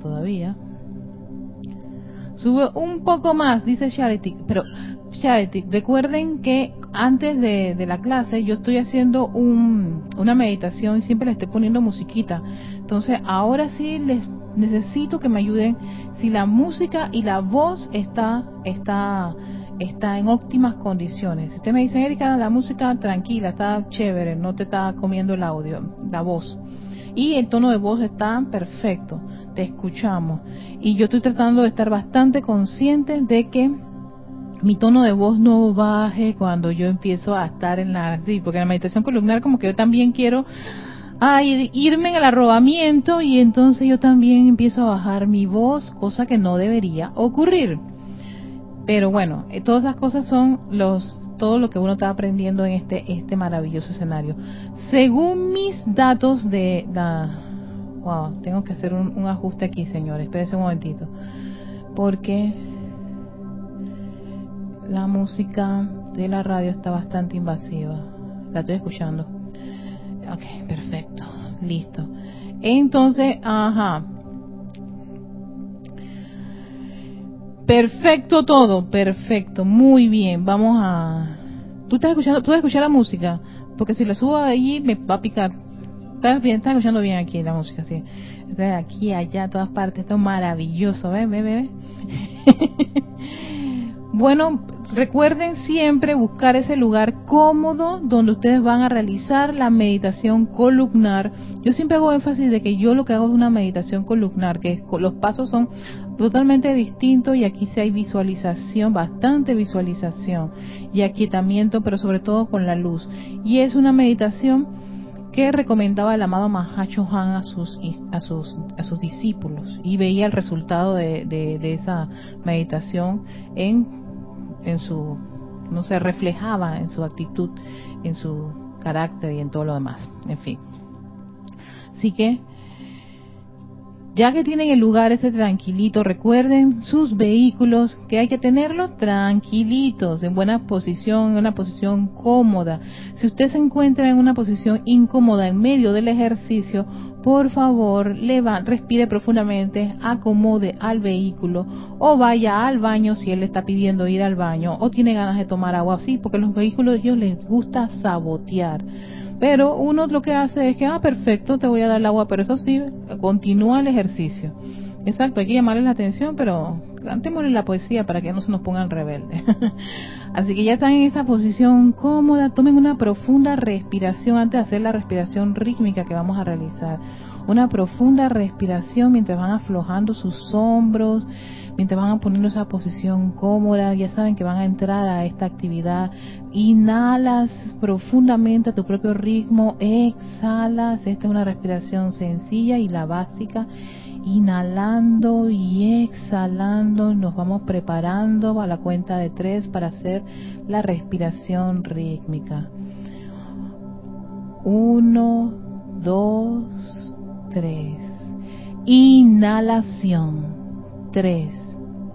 todavía. Sube un poco más, dice Charity. Pero, Charity, recuerden que antes de, la clase yo estoy haciendo un, una meditación y siempre le estoy poniendo musiquita. Entonces, ahora sí les necesito que me ayuden. Si la música y la voz está, está, está en óptimas condiciones. Si usted me dice, Erika, la música tranquila, está chévere, no te está comiendo el audio, la voz. Y el tono de voz está perfecto escuchamos. Y yo estoy tratando de estar bastante consciente de que mi tono de voz no baje cuando yo empiezo a estar en la... Sí, porque la meditación columnar como que yo también quiero irme en el arrobamiento y entonces yo también empiezo a bajar mi voz, cosa que no debería ocurrir. Pero bueno, eh, todas esas cosas son los todo lo que uno está aprendiendo en este este maravilloso escenario. Según mis datos de la Wow, tengo que hacer un, ajuste aquí, señores. Espérense un momentito. Porque la música de la radio está bastante invasiva. La estoy escuchando. Ok, perfecto. Listo. Entonces, ajá. Perfecto todo, perfecto, muy bien. Vamos a. ¿Tú estás escuchando? ¿Puedes escuchar la música? Porque si la subo ahí me va a picar. Estás escuchando bien aquí la música, sí. aquí, allá, todas partes, esto es maravilloso, ¿ves? ¿Ves? ¿Ves? bueno, recuerden siempre buscar ese lugar cómodo donde ustedes van a realizar la meditación columnar. Yo siempre hago énfasis de que yo lo que hago es una meditación columnar, que los pasos son totalmente distintos y aquí sí hay visualización, bastante visualización y aquietamiento, pero sobre todo con la luz. Y es una meditación recomendaba el amado Mahacho Han a sus, a sus, a sus discípulos y veía el resultado de, de, esa meditación en, en su, no se reflejaba en su actitud, en su carácter y en todo lo demás, en fin. Así que ya que tienen el lugar ese tranquilito, recuerden sus vehículos que hay que tenerlos tranquilitos, en buena posición, en una posición cómoda. Si usted se encuentra en una posición incómoda en medio del ejercicio, por favor, respire profundamente, acomode al vehículo o vaya al baño si él le está pidiendo ir al baño o tiene ganas de tomar agua así, porque los vehículos ellos les gusta sabotear pero uno lo que hace es que, ah, perfecto, te voy a dar el agua, pero eso sí, continúa el ejercicio. Exacto, hay que llamarle la atención, pero cantémosle la poesía para que no se nos pongan rebeldes. Así que ya están en esa posición cómoda, tomen una profunda respiración antes de hacer la respiración rítmica que vamos a realizar. Una profunda respiración mientras van aflojando sus hombros, mientras van a poner esa posición cómoda, ya saben que van a entrar a esta actividad. Inhalas profundamente a tu propio ritmo, exhalas. Esta es una respiración sencilla y la básica. Inhalando y exhalando, nos vamos preparando a la cuenta de tres para hacer la respiración rítmica. Uno, dos, tres. Inhalación. Tres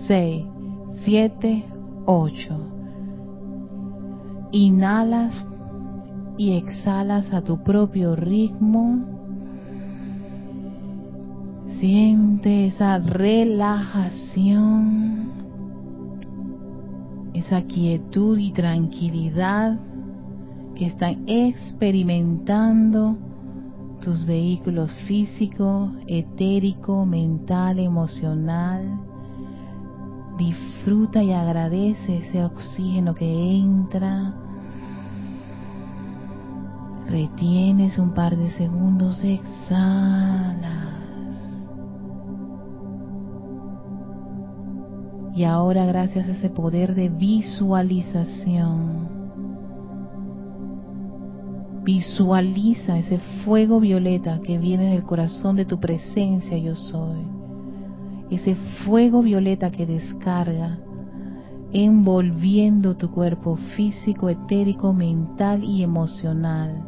6, 7, 8. Inhalas y exhalas a tu propio ritmo. Siente esa relajación, esa quietud y tranquilidad que están experimentando tus vehículos físico, etérico, mental, emocional. Disfruta y agradece ese oxígeno que entra. Retienes un par de segundos, exhalas. Y ahora gracias a ese poder de visualización, Visualiza ese fuego violeta que viene del corazón de tu presencia yo soy. Ese fuego violeta que descarga, envolviendo tu cuerpo físico, etérico, mental y emocional.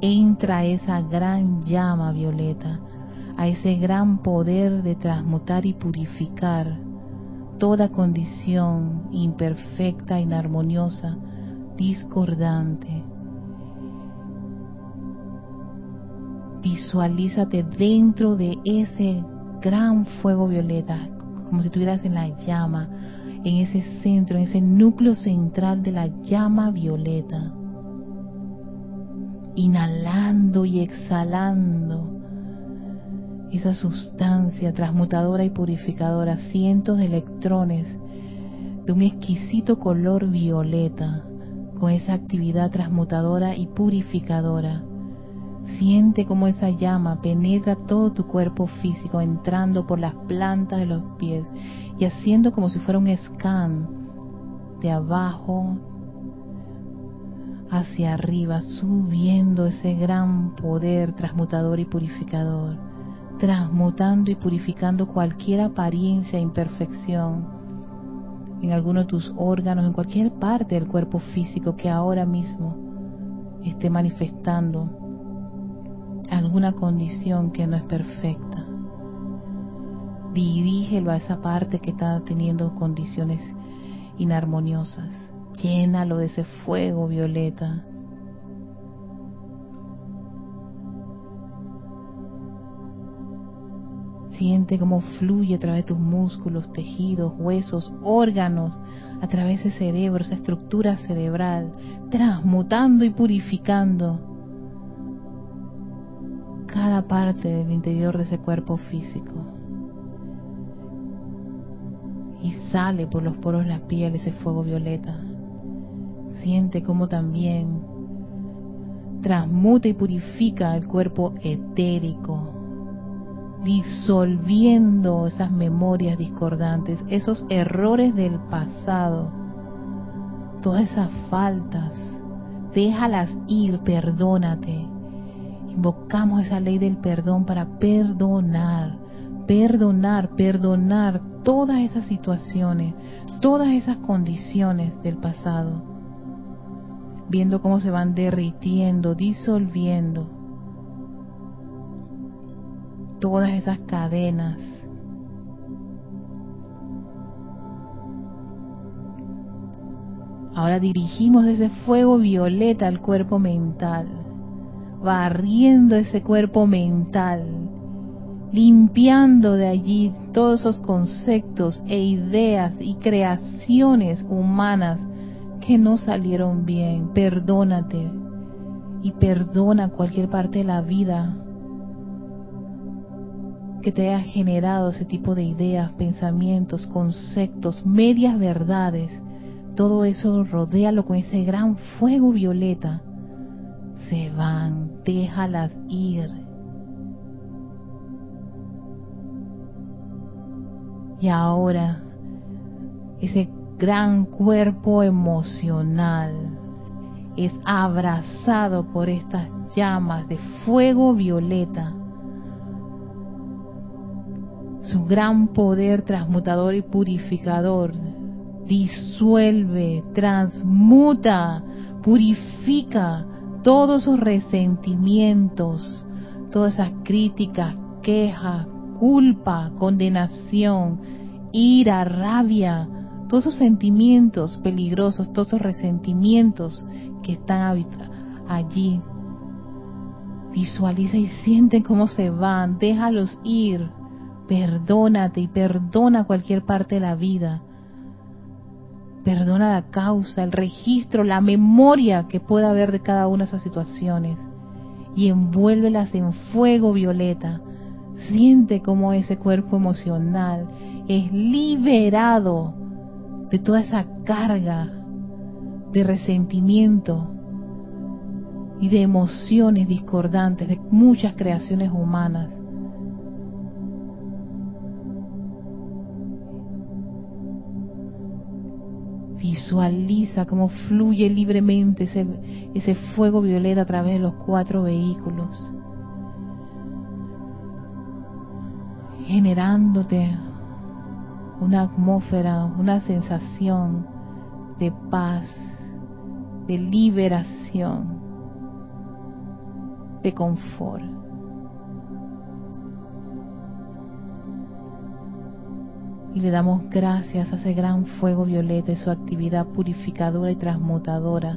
Entra esa gran llama violeta, a ese gran poder de transmutar y purificar toda condición imperfecta, inarmoniosa, discordante visualízate dentro de ese gran fuego violeta, como si estuvieras en la llama, en ese centro, en ese núcleo central de la llama violeta. Inhalando y exhalando esa sustancia transmutadora y purificadora, cientos de electrones de un exquisito color violeta, con esa actividad transmutadora y purificadora Siente cómo esa llama penetra todo tu cuerpo físico, entrando por las plantas de los pies y haciendo como si fuera un scan de abajo hacia arriba, subiendo ese gran poder transmutador y purificador, transmutando y purificando cualquier apariencia e imperfección en alguno de tus órganos, en cualquier parte del cuerpo físico que ahora mismo esté manifestando alguna condición que no es perfecta. Dirígelo a esa parte que está teniendo condiciones inarmoniosas. Llénalo de ese fuego violeta. Siente cómo fluye a través de tus músculos, tejidos, huesos, órganos, a través del cerebro, esa estructura cerebral, transmutando y purificando cada parte del interior de ese cuerpo físico. Y sale por los poros de la piel ese fuego violeta. Siente como también transmuta y purifica el cuerpo etérico, disolviendo esas memorias discordantes, esos errores del pasado, todas esas faltas. Déjalas ir, perdónate Invocamos esa ley del perdón para perdonar, perdonar, perdonar todas esas situaciones, todas esas condiciones del pasado, viendo cómo se van derritiendo, disolviendo todas esas cadenas. Ahora dirigimos ese fuego violeta al cuerpo mental barriendo ese cuerpo mental, limpiando de allí todos esos conceptos e ideas y creaciones humanas que no salieron bien. Perdónate y perdona cualquier parte de la vida que te haya generado ese tipo de ideas, pensamientos, conceptos, medias verdades. Todo eso rodéalo con ese gran fuego violeta se van, déjalas ir. Y ahora, ese gran cuerpo emocional es abrazado por estas llamas de fuego violeta. Su gran poder transmutador y purificador disuelve, transmuta, purifica todos esos resentimientos, todas esas críticas, quejas, culpa, condenación, ira, rabia, todos esos sentimientos peligrosos, todos esos resentimientos que están allí. Visualiza y siente cómo se van, déjalos ir, perdónate y perdona cualquier parte de la vida. Perdona la causa, el registro, la memoria que pueda haber de cada una de esas situaciones y envuélvelas en fuego violeta. Siente cómo ese cuerpo emocional es liberado de toda esa carga de resentimiento y de emociones discordantes de muchas creaciones humanas. Visualiza cómo fluye libremente ese, ese fuego violeta a través de los cuatro vehículos, generándote una atmósfera, una sensación de paz, de liberación, de confort. Y le damos gracias a ese gran fuego violeta y su actividad purificadora y transmutadora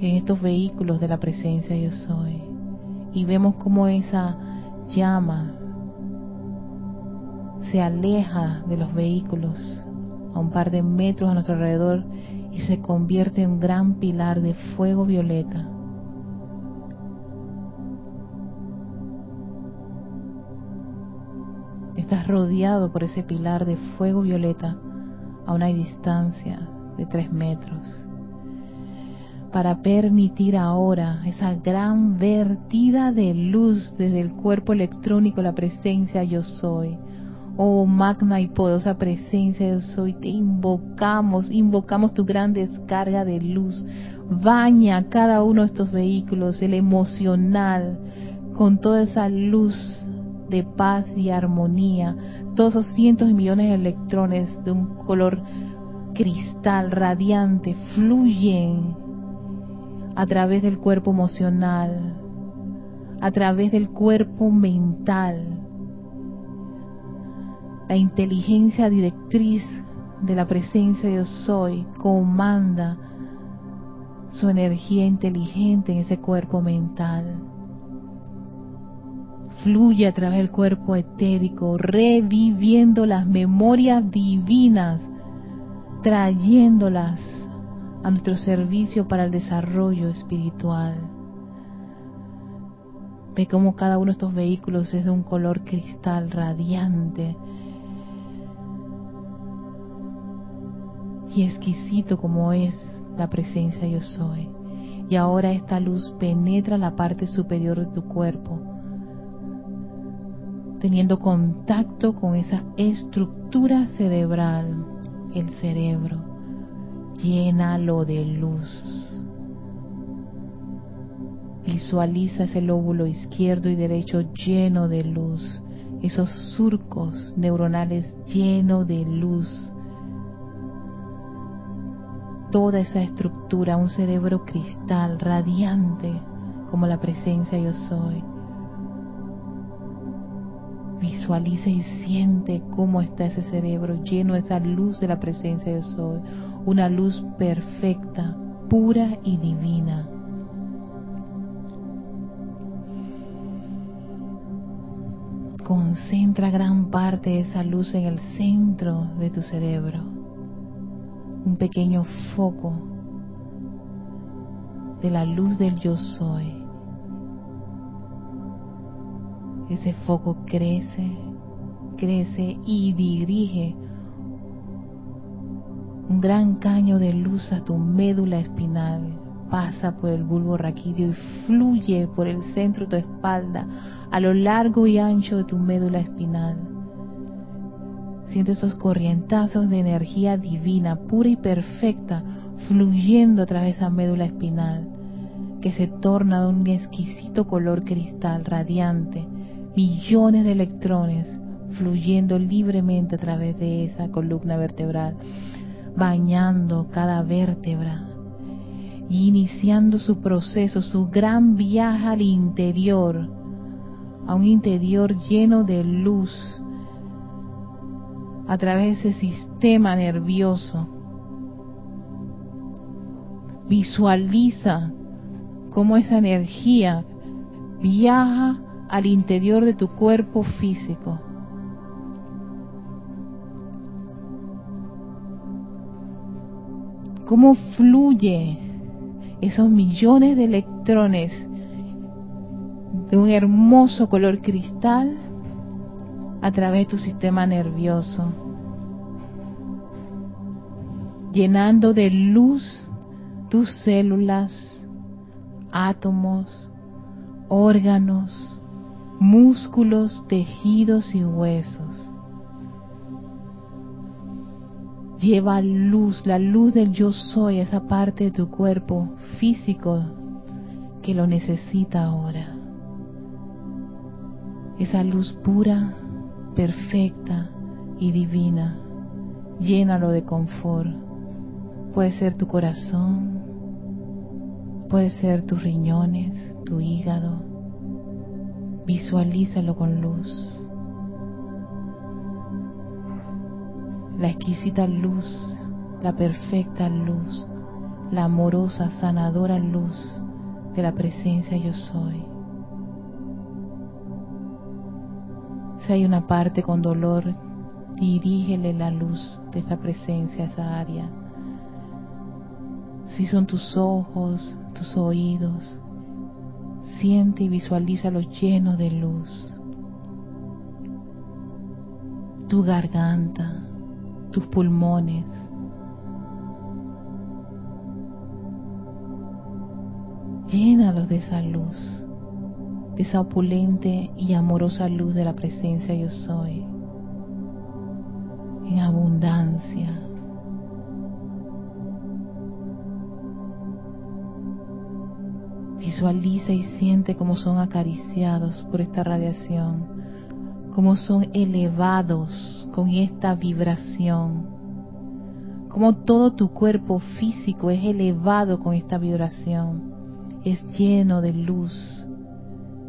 en estos vehículos de la presencia yo soy. Y vemos como esa llama se aleja de los vehículos a un par de metros a nuestro alrededor y se convierte en un gran pilar de fuego violeta. Estás rodeado por ese pilar de fuego violeta a una distancia de tres metros para permitir ahora esa gran vertida de luz desde el cuerpo electrónico, la presencia yo soy, Oh magna y poderosa presencia yo soy, te invocamos, invocamos tu gran descarga de luz. Baña cada uno de estos vehículos, el emocional, con toda esa luz de paz y armonía. Todos esos cientos de millones de electrones de un color cristal radiante fluyen a través del cuerpo emocional, a través del cuerpo mental, la inteligencia directriz de la presencia de soy comanda su energía inteligente en ese cuerpo mental. Fluye a través del cuerpo etérico, reviviendo las memorias divinas, trayéndolas a nuestro servicio para el desarrollo espiritual. Ve cómo cada uno de estos vehículos es de un color cristal radiante, y exquisito como es la presencia yo soy. Y ahora esta luz penetra la parte superior de tu cuerpo, teniendo contacto con esa estructura cerebral, el cerebro. Llénalo de luz. Visualiza ese lóbulo izquierdo y derecho lleno de luz, esos surcos neuronales llenos de luz toda esa estructura, un cerebro cristal, radiante, como la presencia yo soy. Visualiza y siente cómo está ese cerebro lleno de esa luz de la presencia yo soy, una luz perfecta, pura y divina. Concentra gran parte de esa luz en el centro de tu cerebro un pequeño foco de la luz del yo soy. Ese foco crece, crece y dirige un gran caño de luz a tu médula espinal, pasa por el bulbo raquídeo y fluye por el centro de tu espalda a lo largo y ancho de tu médula espinal. Siente esos corrientazos de energía divina, pura y perfecta, fluyendo a través de esa médula espinal, que se torna de un exquisito color cristal radiante, millones de electrones fluyendo libremente a través de esa columna vertebral, bañando cada vértebra y iniciando su proceso, su gran viaje al interior, a un interior lleno de luz a través de ese sistema nervioso. Visualiza cómo esa energía viaja al interior de tu cuerpo físico. Cómo fluye esos millones de electrones de un hermoso color cristal a través de tu sistema nervioso, llenando de luz tus células, átomos, órganos, músculos, tejidos y huesos. Lleva luz, la luz del yo soy, esa parte de tu cuerpo físico que lo necesita ahora. Esa luz pura, perfecta y divina. Llénalo de confort. Puede ser tu corazón, puede ser tus riñones, tu hígado, Visualízalo con luz. La exquisita luz, la perfecta luz, la amorosa, sanadora luz de la presencia yo soy. Si hay una parte con dolor, dirígele la luz de esa presencia a esa área. Si son tus ojos, tus oídos, siente y visualízalo lleno de luz. Tu garganta, tus pulmones. Llénalos de esa luz, de esa opulente y amorosa luz de la presencia yo soy, en abundancia Visualiza y siente cómo son acariciados por esta radiación, cómo son elevados con esta vibración, cómo todo tu cuerpo físico es elevado con esta vibración, es lleno de luz.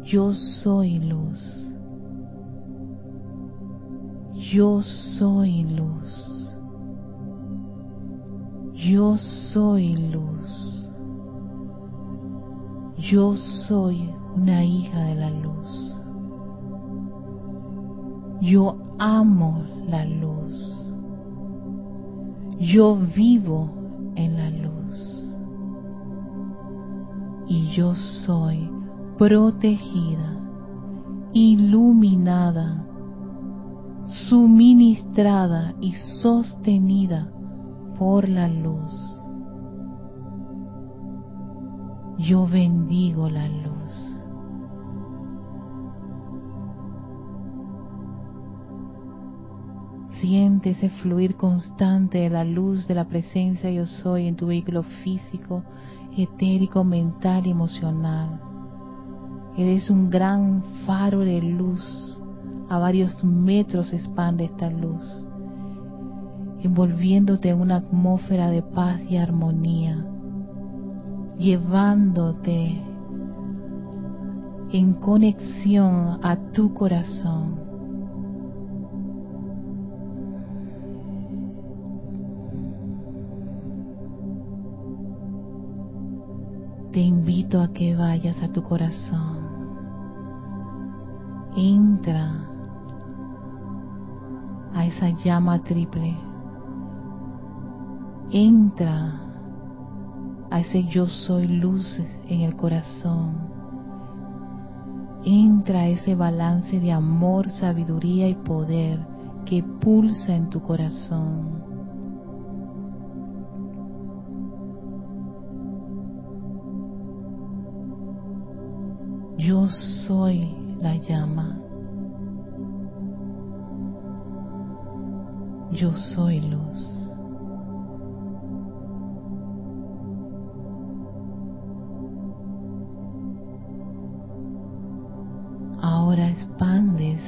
Yo soy luz. Yo soy luz. Yo soy luz. Yo soy una hija de la luz. Yo amo la luz. Yo vivo en la luz. Y yo soy protegida, iluminada, suministrada y sostenida por la luz. Yo bendigo la luz. Siente ese fluir constante de la luz de la presencia yo soy en tu vehículo físico, etérico, mental y emocional. Eres un gran faro de luz. A varios metros expande esta luz, envolviéndote en una atmósfera de paz y armonía llevándote en conexión a tu corazón. Te invito a que vayas a tu corazón. Entra a esa llama triple. Entra a ese yo soy luz en el corazón. Entra ese balance de amor, sabiduría y poder que pulsa en tu corazón. Yo soy la llama. Yo soy luz.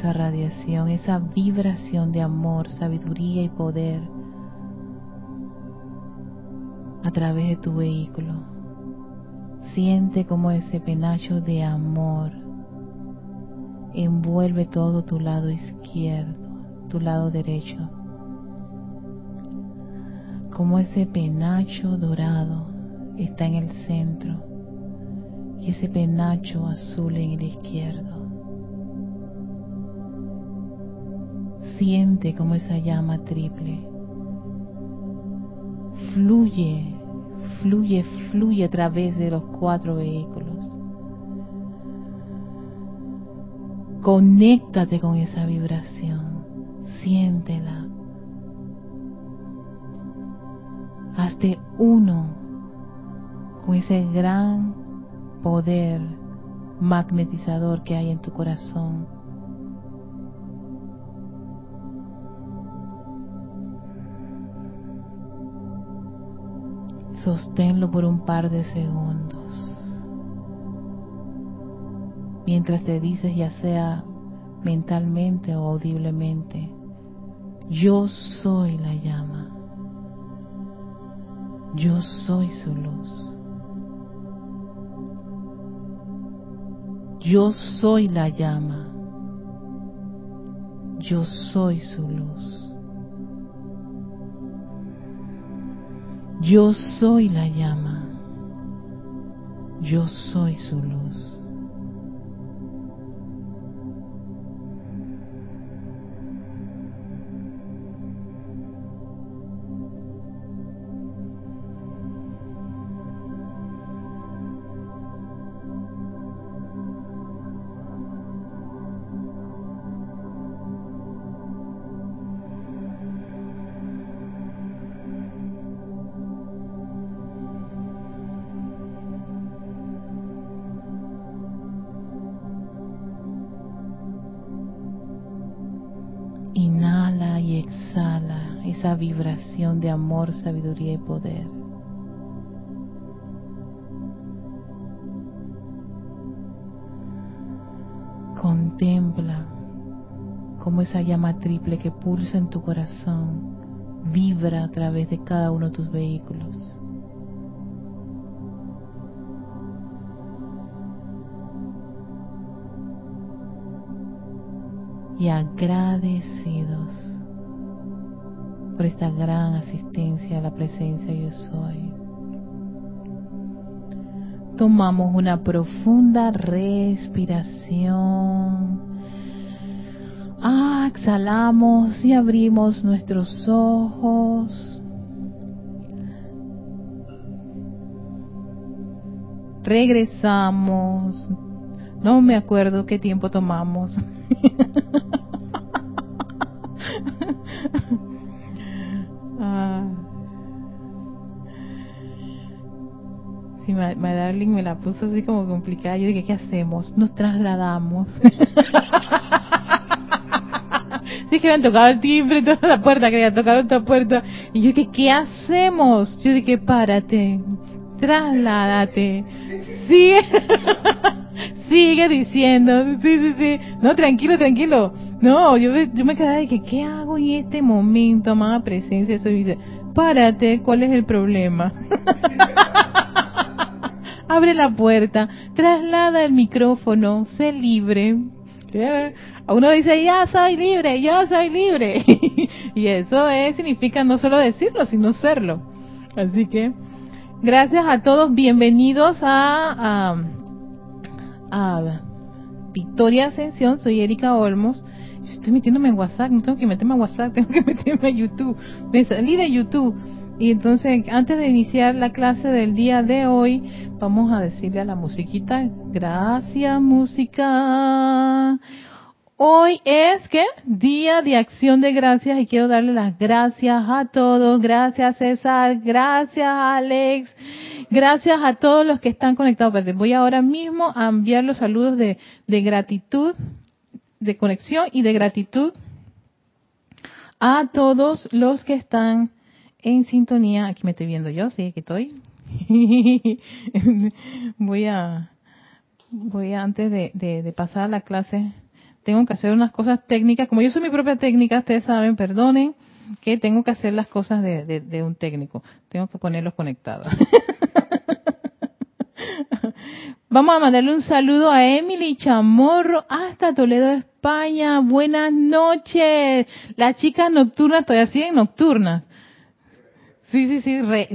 Esa radiación, esa vibración de amor, sabiduría y poder a través de tu vehículo. Siente como ese penacho de amor envuelve todo tu lado izquierdo, tu lado derecho. Como ese penacho dorado está en el centro y ese penacho azul en el izquierdo. Siente como esa llama triple fluye, fluye, fluye a través de los cuatro vehículos. Conéctate con esa vibración, siéntela. Hazte uno con ese gran poder magnetizador que hay en tu corazón Sosténlo por un par de segundos. Mientras te dices ya sea mentalmente o audiblemente, yo soy la llama. Yo soy su luz. Yo soy la llama. Yo soy su luz. Yo soy la llama. Yo soy su luz. Vibración de amor, sabiduría y poder. Contempla cómo esa llama triple que pulsa en tu corazón vibra a través de cada uno de tus vehículos. Y agradecidos por esta gran asistencia a la presencia yo soy. Tomamos una profunda respiración. Ah, exhalamos y abrimos nuestros ojos. Regresamos. No me acuerdo qué tiempo tomamos. My Darling me la puso así como complicada. Yo dije, ¿qué hacemos? Nos trasladamos. sí que me han tocado el timbre, toda la puerta, que había tocado esta puerta. Y yo dije, ¿qué hacemos? Yo dije, párate, trasládate. Sigue, sigue diciendo, sí, sí, sí. No, tranquilo, tranquilo. No, yo, yo me quedé y dije, ¿qué hago en este momento, amada presencia? Eso dice, párate, ¿cuál es el problema? abre la puerta, traslada el micrófono, sé libre. Uno dice, ya soy libre, ya soy libre. y eso es, significa no solo decirlo, sino serlo. Así que, gracias a todos, bienvenidos a, a, Victoria Ascensión, soy Erika Olmos. estoy metiéndome en WhatsApp, no tengo que meterme a WhatsApp, tengo que meterme a YouTube. Me salí de YouTube y entonces, antes de iniciar la clase del día de hoy, vamos a decirle a la musiquita, gracias música. Hoy es que día de acción de gracias y quiero darle las gracias a todos. Gracias César, gracias Alex, gracias a todos los que están conectados. Voy ahora mismo a enviar los saludos de, de gratitud, de conexión y de gratitud a todos los que están en sintonía. Aquí me estoy viendo yo, sí, aquí estoy. voy a, voy a, antes de, de, pasar a la clase, tengo que hacer unas cosas técnicas. Como yo soy mi propia técnica, ustedes saben, perdonen que tengo que hacer las cosas de, de, de un técnico. Tengo que ponerlos conectados. Vamos a mandarle un saludo a Emily Chamorro hasta Toledo, España. Buenas noches. Las chicas nocturnas todavía siguen nocturnas. Sí, sí, sí, re,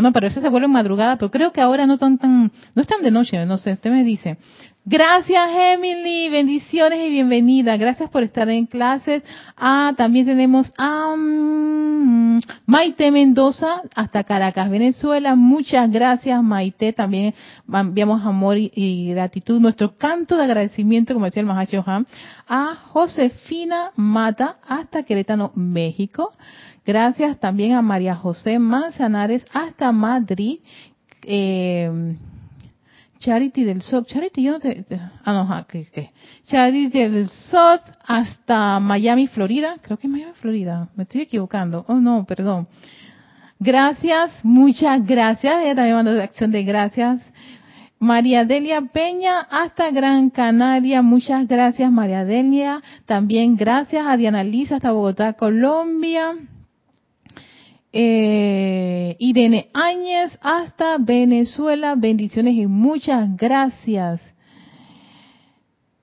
¿no? Pero eso se vuelve madrugada, pero creo que ahora no están tan, no están de noche, no sé, usted me dice. Gracias, Emily. Bendiciones y bienvenida. Gracias por estar en clases. Ah, también tenemos a mm, Maite Mendoza hasta Caracas, Venezuela. Muchas gracias, Maite. También enviamos amor y, gratitud. Nuestro canto de agradecimiento, como decía el Mahacho a Josefina Mata hasta Querétaro, México. Gracias también a María José Manzanares hasta Madrid. Eh, Charity del SOT, Charity, yo no te, ah, no, ¿qué, qué? Charity del SOT hasta Miami, Florida, creo que Miami, Florida, me estoy equivocando, oh no, perdón. Gracias, muchas gracias, ella también mandó acción de gracias. María Delia Peña hasta Gran Canaria, muchas gracias María Delia, también gracias a Diana Lisa hasta Bogotá, Colombia eh, Irene Áñez hasta Venezuela. Bendiciones y muchas gracias.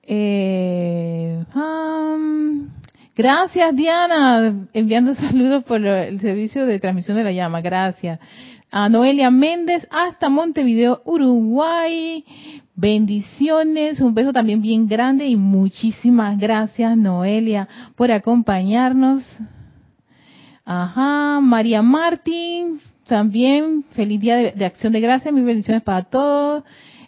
Eh, gracias Diana, enviando saludos por el servicio de transmisión de la llama. Gracias. A Noelia Méndez hasta Montevideo, Uruguay. Bendiciones, un beso también bien grande y muchísimas gracias Noelia por acompañarnos. Ajá, María Martín, también feliz día de, acción de gracias, mis bendiciones para todos.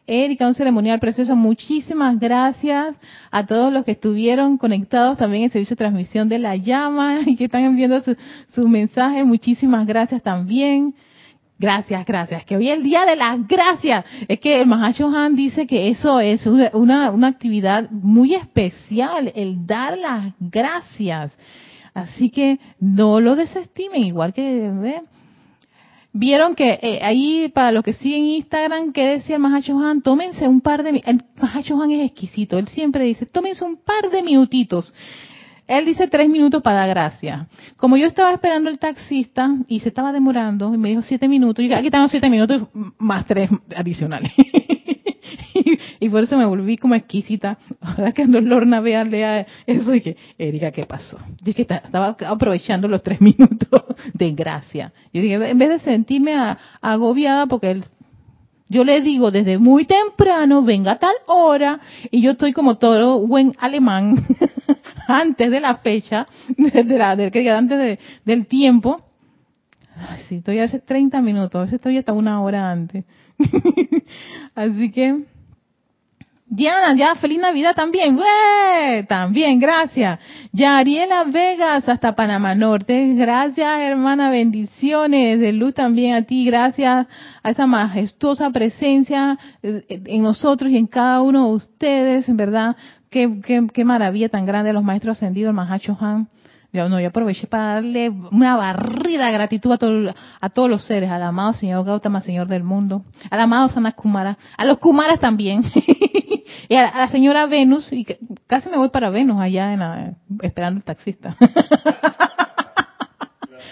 Erika, un ceremonial precioso, muchísimas gracias a todos los que estuvieron conectados también en servicio de transmisión de la llama y que están enviando sus su mensajes, muchísimas gracias también. Gracias, gracias. Que hoy es el día de las gracias. Es que el Mahacho Han dice que eso es una, una actividad muy especial, el dar las gracias. Así que no lo desestimen, igual que... Vieron que eh, ahí, para los que siguen Instagram, que decía el Mahacho Han, tómense un par de... El Mahacho Han es exquisito, él siempre dice, tómense un par de minutitos. Él dice tres minutos para dar gracias. Como yo estaba esperando el taxista y se estaba demorando, y me dijo siete minutos, y aquí tengo siete minutos más tres adicionales. y, por eso me volví como exquisita. Ahora que Lorna vea, lea eso y que, Erika, ¿qué pasó? Yo que estaba aprovechando los tres minutos de gracia. Yo dije, en vez de sentirme agobiada porque él yo le digo desde muy temprano, venga a tal hora, y yo estoy como todo buen alemán, antes de la fecha, desde la, de, antes del tiempo. sí, estoy hace 30 minutos, a veces estoy hasta una hora antes. Así que, Diana, ya feliz Navidad también. También, gracias. Ya Ariela Vegas hasta Panamá Norte. Gracias, hermana, bendiciones. De luz también a ti. Gracias a esa majestuosa presencia eh, en nosotros y en cada uno de ustedes, en verdad. Qué, qué, qué maravilla tan grande los maestros ascendidos, el Mahacho Han yo, no, yo aproveché para darle una barrida de gratitud a, a todos los seres, al amado Señor Gautama, Señor del mundo, al amado Sanat Kumara, a los Kumaras también, y a, la señora Venus, y casi me voy para Venus allá en esperando el taxista.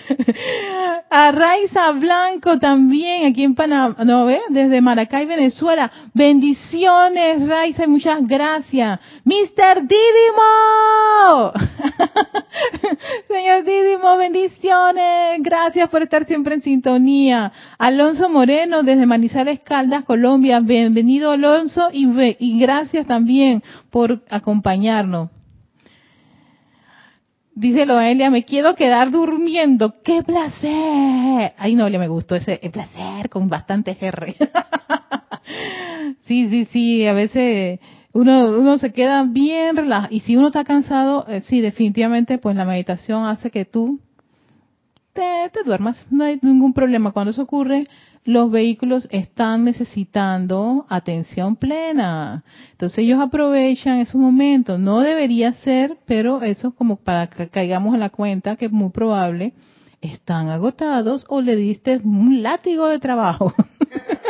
A Raiza Blanco también, aquí en Panamá, no ve, desde Maracay, Venezuela. Bendiciones, Raiza, muchas gracias. Mr. Didimo. Señor Didimo, bendiciones. Gracias por estar siempre en sintonía. Alonso Moreno, desde Manizales Caldas, Colombia. Bienvenido, Alonso, y, y gracias también por acompañarnos. Dice Loelia, me quiero quedar durmiendo. ¡Qué placer! Ay, Noelia, me gustó ese placer con bastante R. sí, sí, sí, a veces uno, uno se queda bien relajado. Y si uno está cansado, eh, sí, definitivamente, pues la meditación hace que tú te, te duermas. No hay ningún problema. Cuando eso ocurre, los vehículos están necesitando atención plena. Entonces ellos aprovechan esos momentos. No debería ser, pero eso es como para que caigamos en la cuenta que es muy probable están agotados o le diste un látigo de trabajo.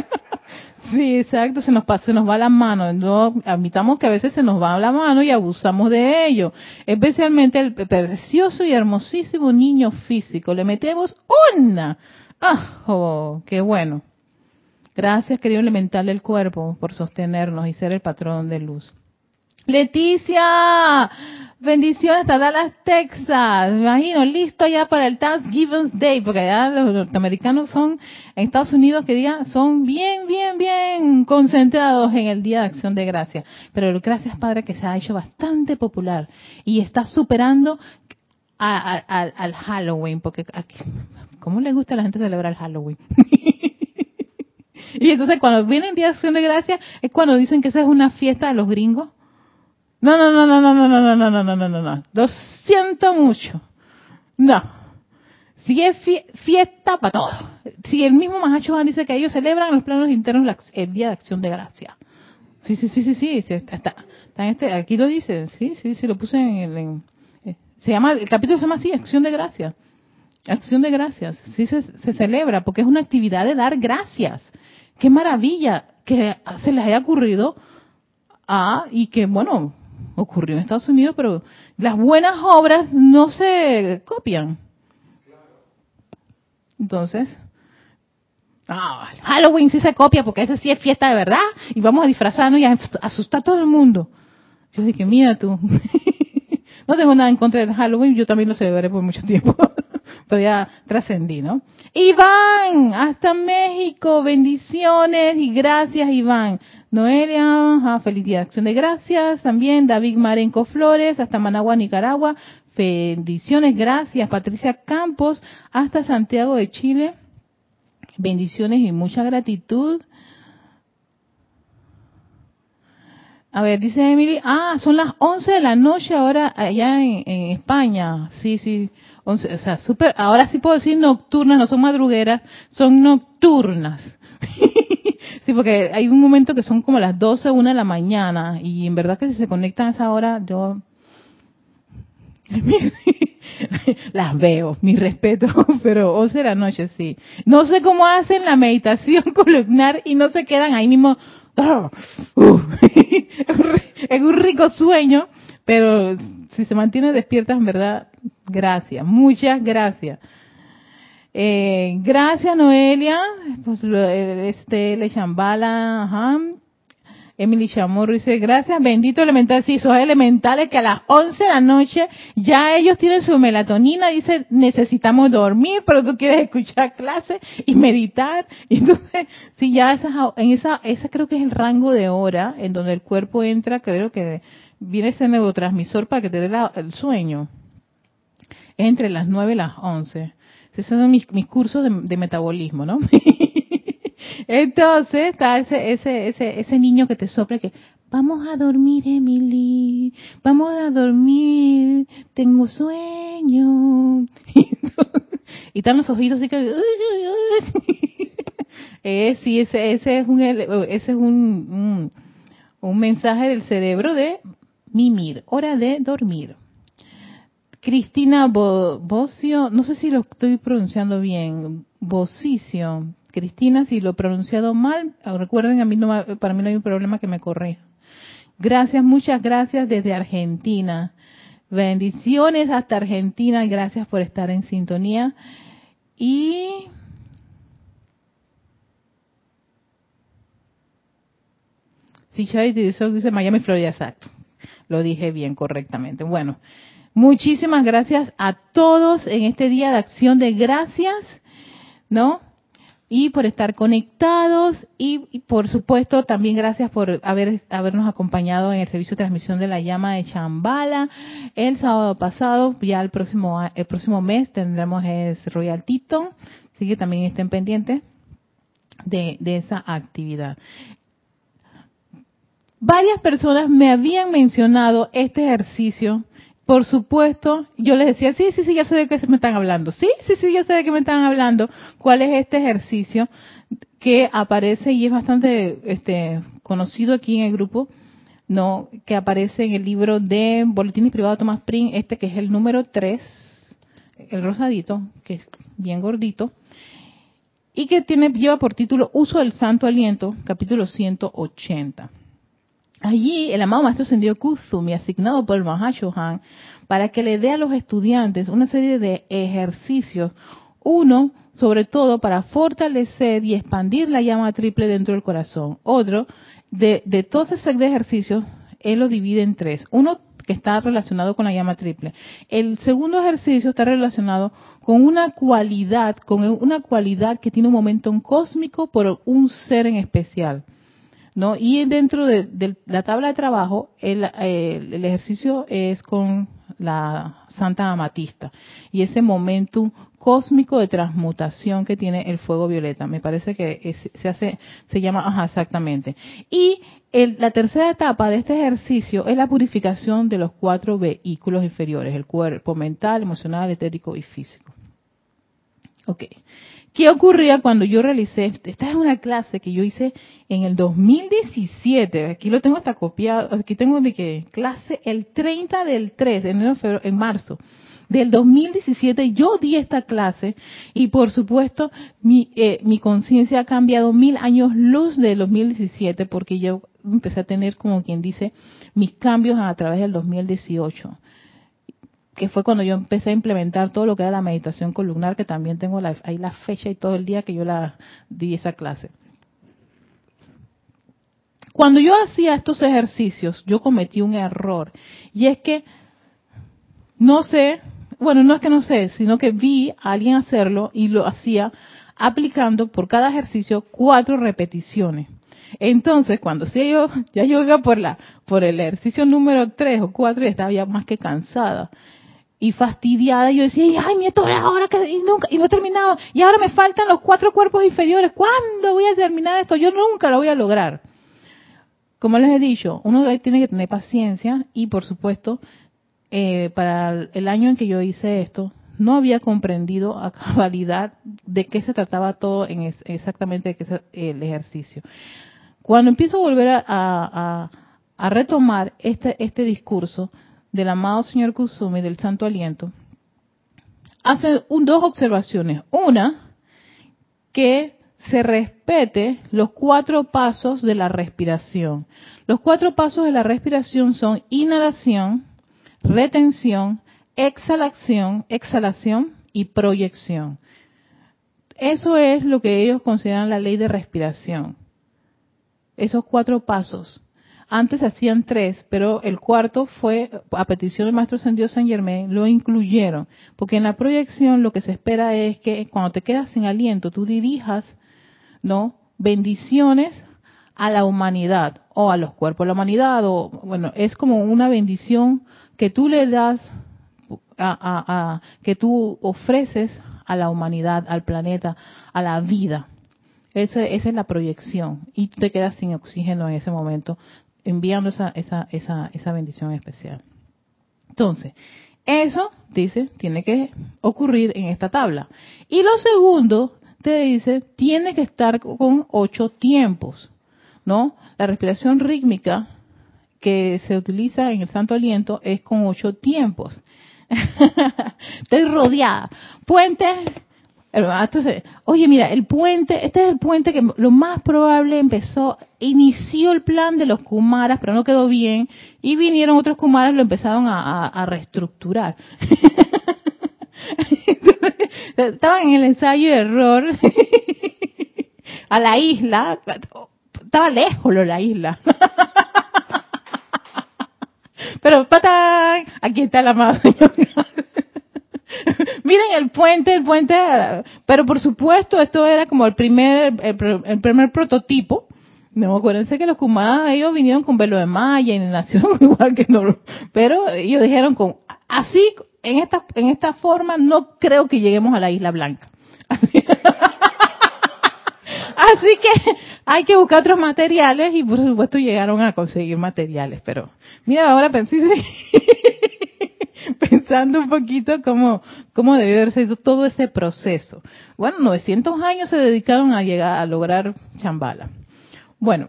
sí, exacto, se nos, se nos va la mano. No, admitamos que a veces se nos va la mano y abusamos de ello. Especialmente el precioso y hermosísimo niño físico. Le metemos una ¡Ah! Oh, ¡Qué bueno! Gracias, querido elemental del cuerpo, por sostenernos y ser el patrón de luz. Leticia, bendiciones hasta Dallas, Texas. Me imagino, listo ya para el Thanksgiving Day, porque allá los norteamericanos son, en Estados Unidos, que diga, son bien, bien, bien concentrados en el Día de Acción de Gracia. Pero gracias, Padre, que se ha hecho bastante popular y está superando al Halloween, porque aquí, ¿cómo le gusta a la gente celebrar el Halloween? y entonces cuando viene el Día de Acción de Gracia, es cuando dicen que esa es una fiesta de los gringos no, no, no, no, no, no, no, no, no, no, no, no, no. Lo siento mucho. No. Si es fiesta para todos. Si el mismo Mahacho dice que ellos celebran en los planos internos el Día de Acción de Gracia. Sí, sí, sí, sí, sí. Está, está en este, aquí lo dice. Sí, sí, sí, lo puse en el... se llama, el capítulo se llama así, Acción de Gracia. Acción de Gracias. Sí se, se celebra porque es una actividad de dar gracias. Qué maravilla que se les haya ocurrido a, y que bueno, ocurrió en Estados Unidos, pero las buenas obras no se copian. Entonces, ah, Halloween sí se copia porque ese sí es fiesta de verdad y vamos a disfrazarnos y a asustar a todo el mundo. Yo dije, mira tú, no tengo nada en contra del Halloween, yo también lo celebraré por mucho tiempo, pero ya trascendí, ¿no? Iván, hasta México, bendiciones y gracias Iván. Noelia, feliz día de acción de gracias. También David Marenco Flores, hasta Managua, Nicaragua. Bendiciones, gracias. Patricia Campos, hasta Santiago de Chile. Bendiciones y mucha gratitud. A ver, dice Emily, ah, son las 11 de la noche ahora allá en, España. Sí, sí, 11, o sea, super, ahora sí puedo decir nocturnas, no son madrugueras, son nocturnas. sí, porque hay un momento que son como las 12, 1 de la mañana y en verdad que si se conectan a esa hora, yo las veo, mi respeto, pero 11 de la noche sí. No sé cómo hacen la meditación columnar y no se quedan ahí mismo. es un rico sueño, pero si se mantiene despierta en verdad, gracias, muchas gracias. Eh, gracias, Noelia. Pues, este, Le Chambala, ajá. Emily Chamorro dice, gracias, bendito elemental. Sí, esos elementales que a las 11 de la noche ya ellos tienen su melatonina, dice, necesitamos dormir, pero tú quieres escuchar clase y meditar. Y entonces, sí, ya esa, en esa, esa creo que es el rango de hora en donde el cuerpo entra, creo que viene ese neurotransmisor para que te dé el sueño. Entre las 9 y las 11. Esos son mis, mis cursos de, metabolismo, ¿no? Entonces está ese, ese, ese, ese niño que te sopla que vamos a dormir, Emily, vamos a dormir, tengo sueño. y están los ojitos así que... eh, sí, ese, ese es un, ese es un, un, un mensaje del cerebro de mimir, hora de dormir. Cristina Bocio, no sé si lo estoy pronunciando bien, Bocicio. Cristina, si lo he pronunciado mal, recuerden, a mí no, para mí no hay un problema que me corrija. Gracias, muchas gracias desde Argentina. Bendiciones hasta Argentina, gracias por estar en sintonía. Y Sí, Charity dice Miami, Florida, exacto. Lo dije bien correctamente. Bueno, Muchísimas gracias a todos en este día de acción de gracias, ¿no? Y por estar conectados y, por supuesto también gracias por haber, habernos acompañado en el servicio de transmisión de la llama de Chambala el sábado pasado. Ya el próximo, el próximo mes tendremos es Royal Tito, así que también estén pendientes de, de esa actividad varias personas me habían mencionado este ejercicio por supuesto, yo les decía, sí, sí, sí, ya sé de qué me están hablando. Sí, sí, sí, ya sé de qué me están hablando. ¿Cuál es este ejercicio que aparece y es bastante este, conocido aquí en el grupo? no que aparece en el libro de Boletines Privados Thomas Pring, este que es el número 3, el rosadito, que es bien gordito, y que tiene lleva por título Uso del Santo Aliento, capítulo 180. Allí el amado Maestro Sendio Kuzumi, asignado por el Mahashohan, para que le dé a los estudiantes una serie de ejercicios Uno, sobre todo para fortalecer y expandir la llama triple dentro del corazón. Otro, de, de todos ese de ejercicios, él lo divide en tres. Uno que está relacionado con la llama triple. El segundo ejercicio está relacionado con una cualidad, con una cualidad que tiene un momento cósmico por un ser en especial. ¿No? Y dentro de, la tabla de trabajo, el, ejercicio es con la Santa Amatista y ese momento cósmico de transmutación que tiene el fuego violeta. Me parece que se hace, se llama, ajá, exactamente. Y la tercera etapa de este ejercicio es la purificación de los cuatro vehículos inferiores, el cuerpo mental, emocional, etérico y físico. Ok. ¿Qué ocurría cuando yo realicé? Esta es una clase que yo hice en el 2017. Aquí lo tengo hasta copiado. Aquí tengo de que clase el 30 del 3, en, en marzo del 2017 yo di esta clase y por supuesto mi, eh, mi conciencia ha cambiado mil años luz del 2017 porque yo empecé a tener como quien dice mis cambios a través del 2018 que fue cuando yo empecé a implementar todo lo que era la meditación columnar, que también tengo ahí la fecha y todo el día que yo la di esa clase. Cuando yo hacía estos ejercicios, yo cometí un error, y es que no sé, bueno, no es que no sé, sino que vi a alguien hacerlo y lo hacía aplicando por cada ejercicio cuatro repeticiones. Entonces, cuando sí yo, ya yo iba por la, por el ejercicio número tres o cuatro y estaba ya más que cansada y fastidiada. Yo decía, ay, nieto, ahora que y nunca, y no he terminado, y ahora me faltan los cuatro cuerpos inferiores. ¿Cuándo voy a terminar esto? Yo nunca lo voy a lograr. Como les he dicho, uno tiene que tener paciencia y, por supuesto, eh, para el año en que yo hice esto, no había comprendido a cabalidad de qué se trataba todo en exactamente el ejercicio. Cuando empiezo a volver a, a, a retomar este, este discurso, del amado señor Kusumi, del Santo Aliento, hace dos observaciones. Una, que se respete los cuatro pasos de la respiración. Los cuatro pasos de la respiración son inhalación, retención, exhalación, exhalación y proyección. Eso es lo que ellos consideran la ley de respiración. Esos cuatro pasos. Antes hacían tres, pero el cuarto fue, a petición del Maestro San Dios San Germain, lo incluyeron. Porque en la proyección lo que se espera es que cuando te quedas sin aliento, tú dirijas, ¿no? Bendiciones a la humanidad o a los cuerpos de la humanidad o bueno es como una bendición que tú le das a, que tú ofreces a la humanidad al planeta a la vida esa, esa es la proyección y tú te quedas sin oxígeno en ese momento enviando esa, esa, esa, esa bendición especial. Entonces, eso, dice, tiene que ocurrir en esta tabla. Y lo segundo, te dice, tiene que estar con ocho tiempos, ¿no? La respiración rítmica que se utiliza en el Santo Aliento es con ocho tiempos. Estoy rodeada. Puente, entonces, oye, mira, el puente, este es el puente que lo más probable empezó, inició el plan de los Kumaras, pero no quedó bien, y vinieron otros Kumaras lo empezaron a, reestructurar. estaban en el ensayo de error a la isla, estaba lejos la isla. pero patán, aquí está la madre. Miren el puente, el puente, pero por supuesto esto era como el primer, el, primer prototipo. No, acuérdense que los Kumaras, ellos vinieron con velo de malla y nacieron igual que nosotros. Pero ellos dijeron con, así, en esta, en esta forma, no creo que lleguemos a la Isla Blanca. Así, así que hay que buscar otros materiales y por supuesto llegaron a conseguir materiales. Pero mira, ahora pensé pensando un poquito cómo, cómo debió haber sido todo ese proceso. Bueno, 900 años se dedicaron a llegar a lograr Chambala. Bueno,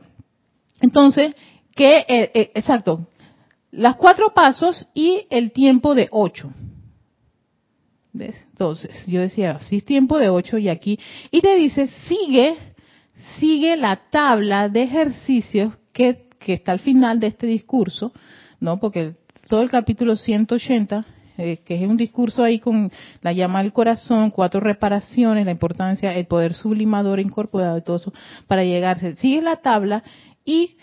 entonces, ¿qué, eh, eh, exacto, las cuatro pasos y el tiempo de ocho. ¿Ves? Entonces, yo decía, sí, tiempo de ocho y aquí, y te dice, sigue, sigue la tabla de ejercicios que, que está al final de este discurso, ¿no? Porque todo el capítulo 180 eh, que es un discurso ahí con la llama del corazón, cuatro reparaciones, la importancia, el poder sublimador incorporado y todo eso, para llegarse. Sigue la tabla y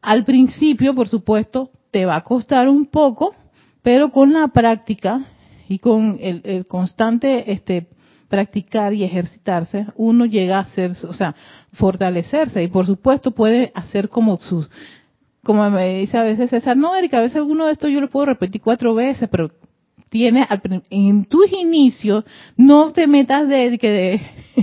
al principio, por supuesto, te va a costar un poco, pero con la práctica y con el, constante este practicar y ejercitarse, uno llega a ser, o sea, fortalecerse y por supuesto puede hacer como sus, como me dice a veces César, no, Erika, a veces uno de estos yo lo puedo repetir cuatro veces, pero tiene en tus inicios, no te metas de, de,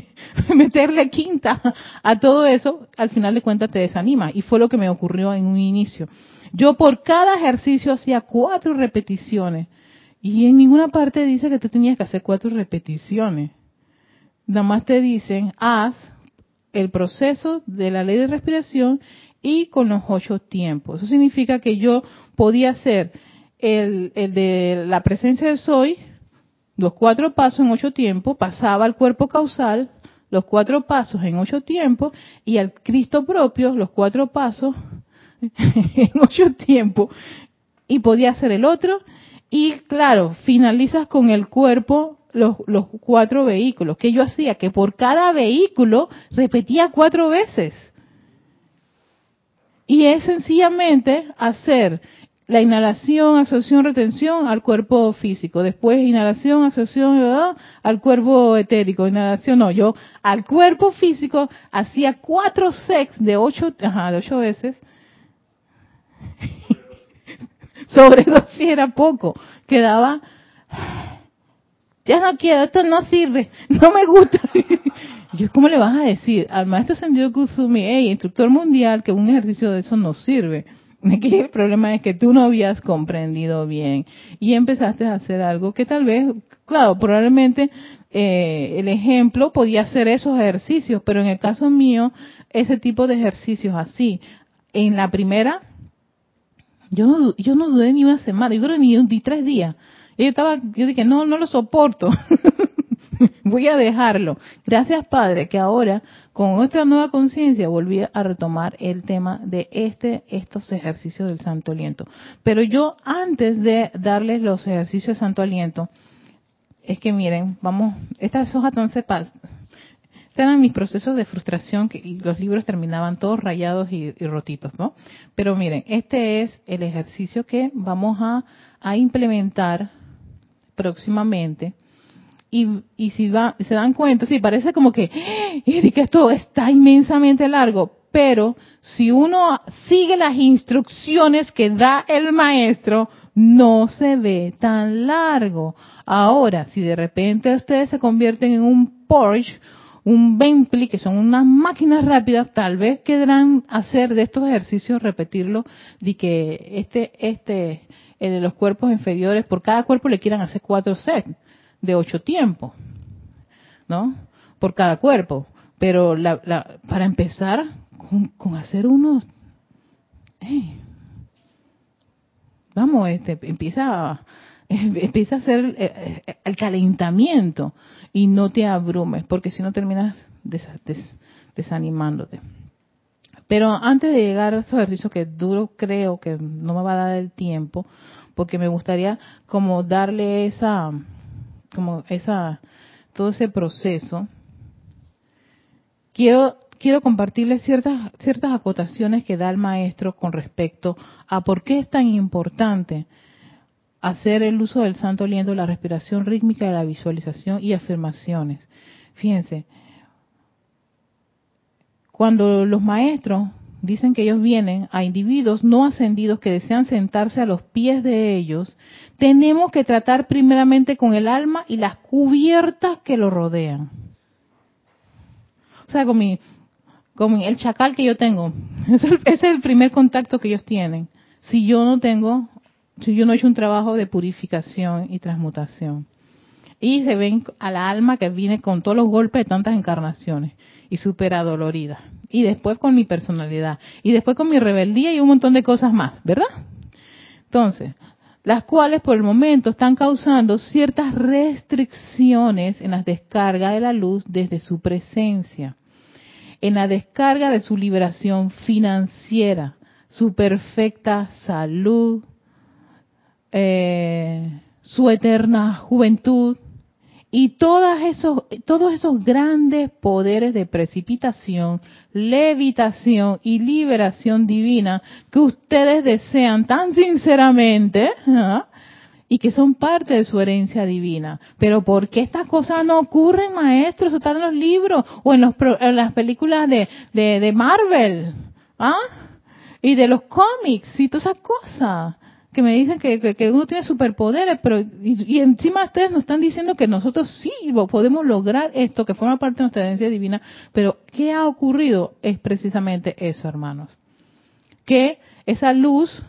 meterle quinta a todo eso, al final de cuentas te desanima. Y fue lo que me ocurrió en un inicio. Yo por cada ejercicio hacía cuatro repeticiones. Y en ninguna parte dice que tú tenías que hacer cuatro repeticiones. Nada más te dicen, haz el proceso de la ley de respiración y con los ocho tiempos. Eso significa que yo podía hacer el, de la presencia de soy, los cuatro pasos en ocho tiempos, pasaba al cuerpo causal, los cuatro pasos en ocho tiempos, y al Cristo propio, los cuatro pasos en ocho tiempos, y podía hacer el otro, y claro, finalizas con el cuerpo los, los cuatro vehículos, que yo hacía, que por cada vehículo repetía cuatro veces. Y es sencillamente hacer la inhalación, absorción, retención al cuerpo físico. Después inhalación, absorción al cuerpo etérico. Inhalación, no, yo al cuerpo físico hacía cuatro sets de ocho, ajá, de ocho veces. Sobre dos si era poco. Quedaba, ya no quiero, esto no sirve, no me gusta. yo, ¿cómo le vas a decir al maestro Sendio Kusumi, hey, instructor mundial, que un ejercicio de eso no sirve? Aquí el problema es que tú no habías comprendido bien y empezaste a hacer algo que tal vez, claro, probablemente eh, el ejemplo podía ser esos ejercicios, pero en el caso mío, ese tipo de ejercicios así. En la primera, yo no, yo no dudé ni una semana, yo creo ni tres días. Yo estaba, yo dije, no, no lo soporto. Voy a dejarlo. Gracias, Padre, que ahora con nuestra nueva conciencia volví a retomar el tema de este estos ejercicios del Santo Aliento. Pero yo antes de darles los ejercicios de Santo Aliento, es que miren, vamos, estas hojas entonces eran mis procesos de frustración que, y los libros terminaban todos rayados y, rotitos, ¿no? Pero miren, este es el ejercicio que vamos a, a implementar próximamente y, si se dan cuenta, sí, parece como que, que esto está inmensamente largo, pero si uno sigue las instrucciones que da el maestro, no se ve tan largo. Ahora, si de repente ustedes se convierten en un Porsche, un Bentley, que son unas máquinas rápidas, tal vez querrán hacer de estos ejercicios, repetirlo, de que este, este, el de los cuerpos inferiores, por cada cuerpo le quieran hacer cuatro sets de ocho tiempos, ¿no? Por cada cuerpo. Pero la, para empezar con, hacer unos, eh, vamos, este, empieza, empieza a hacer eh, eh, el, calentamiento y no te abrumes, porque si no terminas desanimándote. Pero antes de llegar a esos ejercicios que duro creo que no me va a dar el tiempo, porque me gustaría como darle esa como esa, todo ese proceso, quiero, quiero compartirles ciertas, ciertas acotaciones que da el maestro con respecto a por qué es tan importante hacer el uso del santo aliento, la respiración rítmica la visualización y afirmaciones. Fíjense, cuando los maestros dicen que ellos vienen a individuos no ascendidos que desean sentarse a los pies de ellos, tenemos que tratar primeramente con el alma y las cubiertas que lo rodean. O sea, con, mi, con el chacal que yo tengo. Ese es el primer contacto que ellos tienen. Si yo no tengo, si yo no he hecho un trabajo de purificación y transmutación. Y se ven a la alma que viene con todos los golpes de tantas encarnaciones y súper adolorida. Y después con mi personalidad. Y después con mi rebeldía y un montón de cosas más, ¿verdad? Entonces, las cuales por el momento están causando ciertas restricciones en las descargas de la luz desde su presencia, en la descarga de su liberación financiera, su perfecta salud, eh, su eterna juventud y todas esos, todos esos grandes poderes de precipitación, levitación y liberación divina que ustedes desean tan sinceramente ¿ah? y que son parte de su herencia divina. Pero ¿por qué estas cosas no ocurren, maestros? Eso está en los libros o en, los, en las películas de, de, de Marvel. ¿Ah? Y de los cómics y todas esas cosas que me dicen que, uno tiene superpoderes, pero y, encima ustedes nos están diciendo que nosotros sí podemos lograr esto, que forma parte de nuestra herencia divina, pero ¿qué ha ocurrido? Es precisamente eso, hermanos. Que esa luz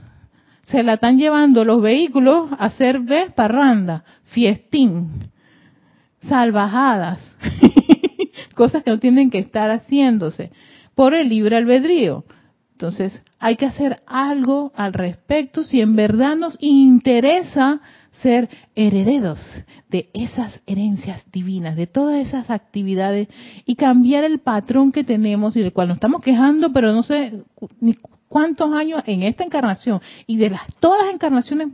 se la están llevando los vehículos a hacer ¿ves? parranda, fiestín, salvajadas, cosas que no tienen que estar haciéndose por el libre albedrío. Entonces, hay que hacer algo al respecto si en verdad nos interesa ser herederos de esas herencias divinas, de todas esas actividades y cambiar el patrón que tenemos y del cual nos estamos quejando, pero no sé ni cuántos años en esta encarnación. Y de las todas las encarnaciones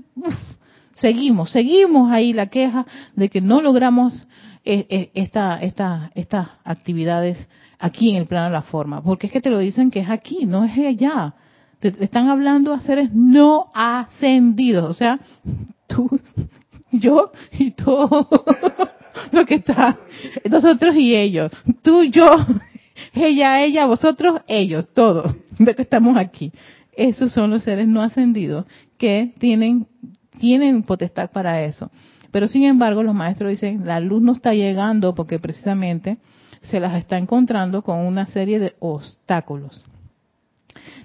seguimos, seguimos ahí la queja de que no logramos esta, esta, estas actividades aquí en el plano de la forma, porque es que te lo dicen que es aquí, no es allá. Te, están hablando a seres no ascendidos, o sea, tú, yo y todo lo que está, nosotros y ellos, tú, yo, ella, ella, vosotros, ellos, todos, de que estamos aquí. Esos son los seres no ascendidos que tienen, tienen potestad para eso. Pero sin embargo, los maestros dicen, la luz no está llegando porque precisamente se las está encontrando con una serie de obstáculos.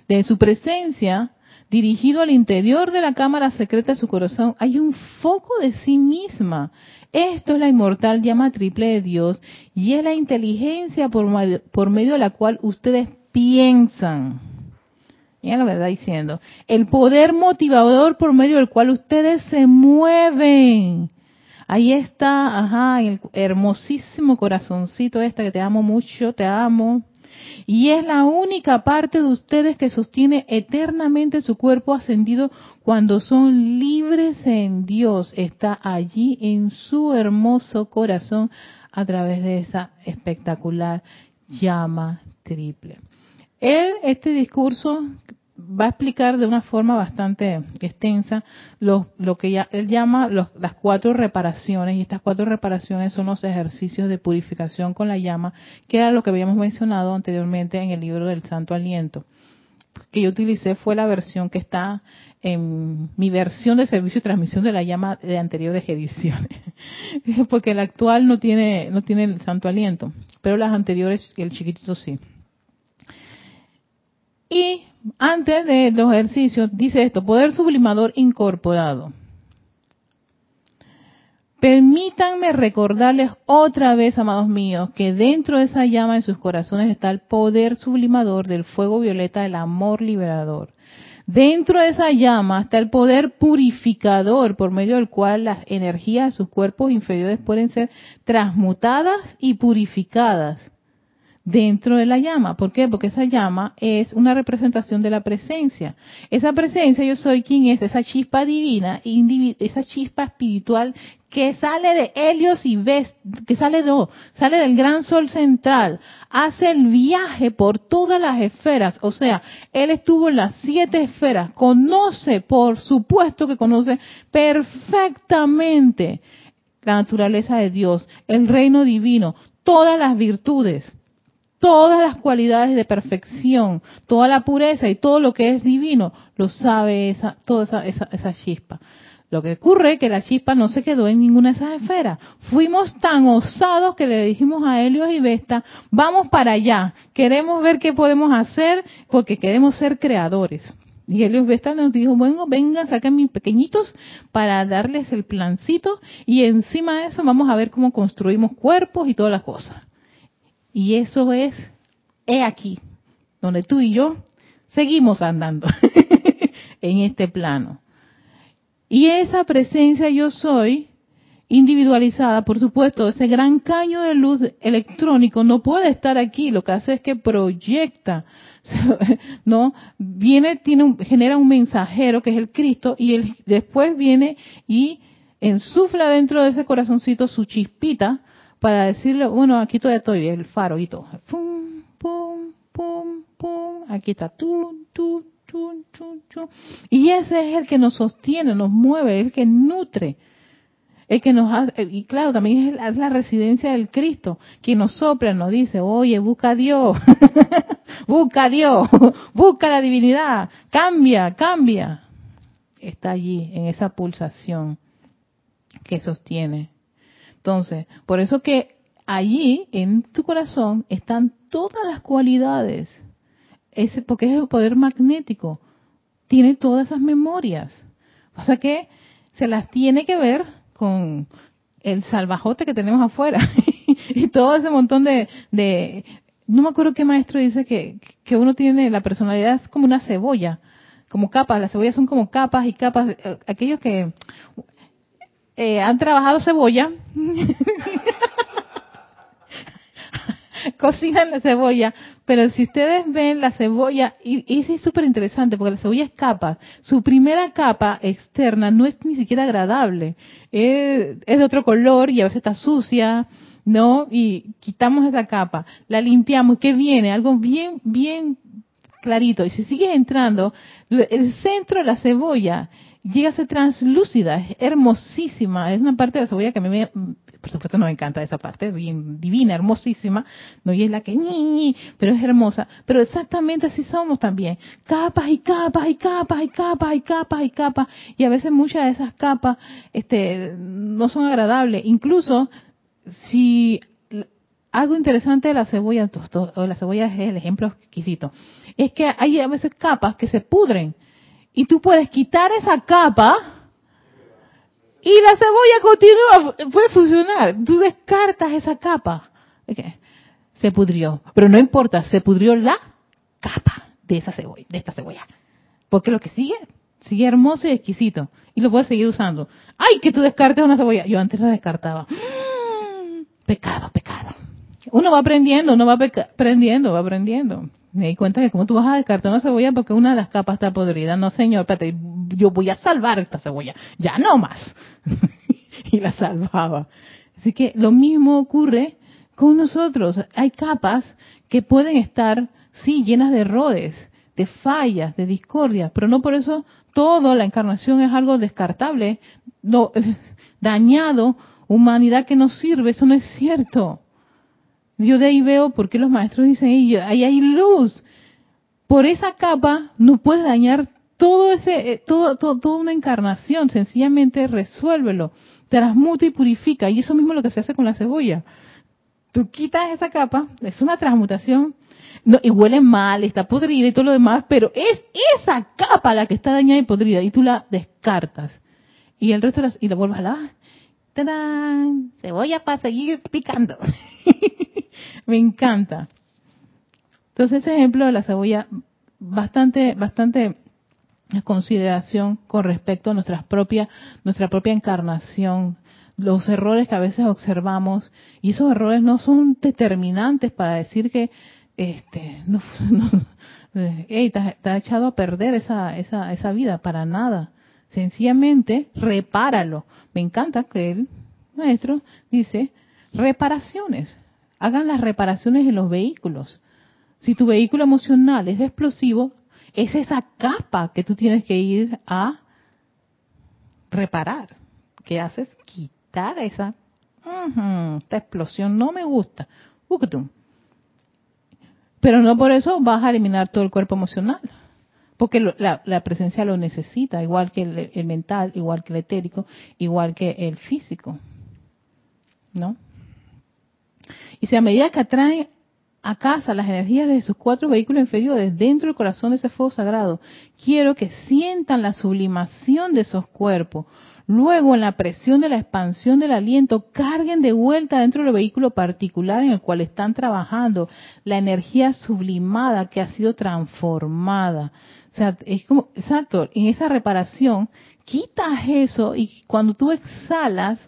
De su presencia, dirigido al interior de la cámara secreta de su corazón, hay un foco de sí misma. Esto es la inmortal llama triple de Dios y es la inteligencia por, por medio de la cual ustedes piensan. Miren lo que está diciendo. El poder motivador por medio del cual ustedes se mueven. Ahí está, ajá, el hermosísimo corazoncito esta que te amo mucho, te amo. Y es la única parte de ustedes que sostiene eternamente su cuerpo ascendido cuando son libres en Dios. Está allí en su hermoso corazón a través de esa espectacular llama triple. Él, este discurso va a explicar de una forma bastante extensa lo, que ya, él llama las cuatro reparaciones y estas cuatro reparaciones son los ejercicios de purificación con la llama que era lo que habíamos mencionado anteriormente en el libro del Santo Aliento que yo utilicé fue la versión que está en mi versión de servicio y transmisión de la llama de anteriores ediciones porque el actual no tiene no tiene el Santo Aliento pero las anteriores el chiquitito sí y antes de los ejercicios, dice esto, poder sublimador incorporado. Permítanme recordarles otra vez, amados míos, que dentro de esa llama en sus corazones está el poder sublimador del fuego violeta del amor liberador. Dentro de esa llama está el poder purificador por medio del cual las energías de sus cuerpos inferiores pueden ser transmutadas y purificadas dentro de la llama. ¿Por qué? Porque esa llama es una representación de la presencia. Esa presencia, yo soy quien es, esa chispa divina, esa chispa espiritual que sale de Helios y ves, que sale de, sale del gran sol central, hace el viaje por todas las esferas, o sea, él estuvo en las siete esferas, conoce, por supuesto que conoce perfectamente la naturaleza de Dios, el reino divino, todas las virtudes todas las cualidades de perfección, toda la pureza y todo lo que es divino, lo sabe esa, toda esa, esa, chispa. Lo que ocurre es que la chispa no se quedó en ninguna de esas esferas. Fuimos tan osados que le dijimos a Helios y Vesta, vamos para allá, queremos ver qué podemos hacer porque queremos ser creadores. Y Helios Vesta nos dijo, bueno, vengan, saquen mis pequeñitos para darles el plancito y encima de eso vamos a ver cómo construimos cuerpos y todas las cosas. Y eso es, he aquí, donde tú y yo seguimos andando en este plano. Y esa presencia yo soy, individualizada, por supuesto, ese gran caño de luz electrónico no puede estar aquí, lo que hace es que proyecta, ¿no? Viene, tiene un, genera un mensajero que es el Cristo y él después viene y ensufla dentro de ese corazoncito su chispita para decirle, bueno, aquí todavía estoy, el faro y todo. Pum, pum, pum, pum. Aquí está. Tum, tum, tum. Y ese es el que nos sostiene, nos mueve, el que nutre. El que nos hace, y claro, también es la residencia del Cristo, quien nos sopla, nos dice, oye, busca a Dios, busca a Dios, busca la divinidad, cambia, cambia. Está allí, en esa pulsación que sostiene. Entonces, por eso que allí, en tu corazón, están todas las cualidades, ese, porque es el poder magnético, tiene todas esas memorias. O sea que se las tiene que ver con el salvajote que tenemos afuera. Y todo ese montón de, de, no me acuerdo qué maestro dice que, que uno tiene la personalidad es como una cebolla como capas. Las cebollas son como capas y capas eh, aquellos que eh, han trabajado cebolla cocinan la cebolla, pero si ustedes ven la cebolla, y, y es súper interesante porque la cebolla es capa, su primera capa externa no es ni siquiera agradable, es, es de otro color y a veces está sucia, ¿no? Y quitamos esa capa, la limpiamos, ¿qué viene? Algo bien, bien clarito. Y si sigue entrando, el centro de la cebolla llega a ser translúcida, es hermosísima, es una parte de la cebolla que a mí me, por supuesto no me encanta esa parte, divina, hermosísima, no y es la que ni, pero es hermosa, pero exactamente así somos también, capas y capas y capas y capas y capas y capas, y a veces muchas de esas capas este no son agradables, incluso si algo interesante de la cebolla, o la cebolla es el ejemplo exquisito, es que hay a veces capas que se pudren, y tú puedes quitar esa capa y la cebolla continúa, puede funcionar. Tú descartas esa capa. Se pudrió. Pero no importa, se pudrió la capa de esa cebolla, de esta cebolla. Porque lo que sigue, sigue hermoso y exquisito. Y lo puedes seguir usando. ¡Ay, que tú descartes una cebolla! Yo antes la descartaba. Pecado, pecado. Uno va aprendiendo, uno va aprendiendo, va aprendiendo me di cuenta que como tú vas a descartar una cebolla porque una de las capas está podrida. No, señor, espérate, yo voy a salvar esta cebolla. Ya no más. y la salvaba. Así que lo mismo ocurre con nosotros. Hay capas que pueden estar, sí, llenas de errores, de fallas, de discordia, pero no por eso todo, la encarnación es algo descartable, no, dañado, humanidad que no sirve, eso no es cierto. Yo de ahí veo por qué los maestros dicen, ahí hay luz. Por esa capa no puedes dañar todo ese, eh, todo, todo, toda una encarnación, sencillamente resuélvelo, transmuta y purifica. Y eso mismo es lo que se hace con la cebolla. Tú quitas esa capa, es una transmutación, no, y huele mal, está podrida y todo lo demás, pero es esa capa la que está dañada y podrida, y tú la descartas. Y el resto y la vuelves a lavar. ¡Tadán! Cebolla para seguir picando. Me encanta. Entonces ese ejemplo de la cebolla, bastante, bastante consideración con respecto a nuestras propias, nuestra propia encarnación, los errores que a veces observamos, y esos errores no son determinantes para decir que este no, no hey, te, ha echado a perder esa, esa, esa vida, para nada. Sencillamente, repáralo. Me encanta que el maestro dice reparaciones hagan las reparaciones en los vehículos. Si tu vehículo emocional es explosivo, es esa capa que tú tienes que ir a reparar. ¿Qué haces? Quitar esa, esta explosión no me gusta. Pero no por eso vas a eliminar todo el cuerpo emocional. Porque la, presencia lo necesita, igual que el, el mental, igual que el etérico, igual que el físico. ¿No? Y si a medida que atraen a casa las energías de sus cuatro vehículos inferiores dentro del corazón de ese fuego sagrado, quiero que sientan la sublimación de esos cuerpos. Luego, en la presión de la expansión del aliento, carguen de vuelta dentro del vehículo particular en el cual están trabajando la energía sublimada que ha sido transformada. O sea, es como, exacto, en esa reparación, quitas eso y cuando tú exhalas,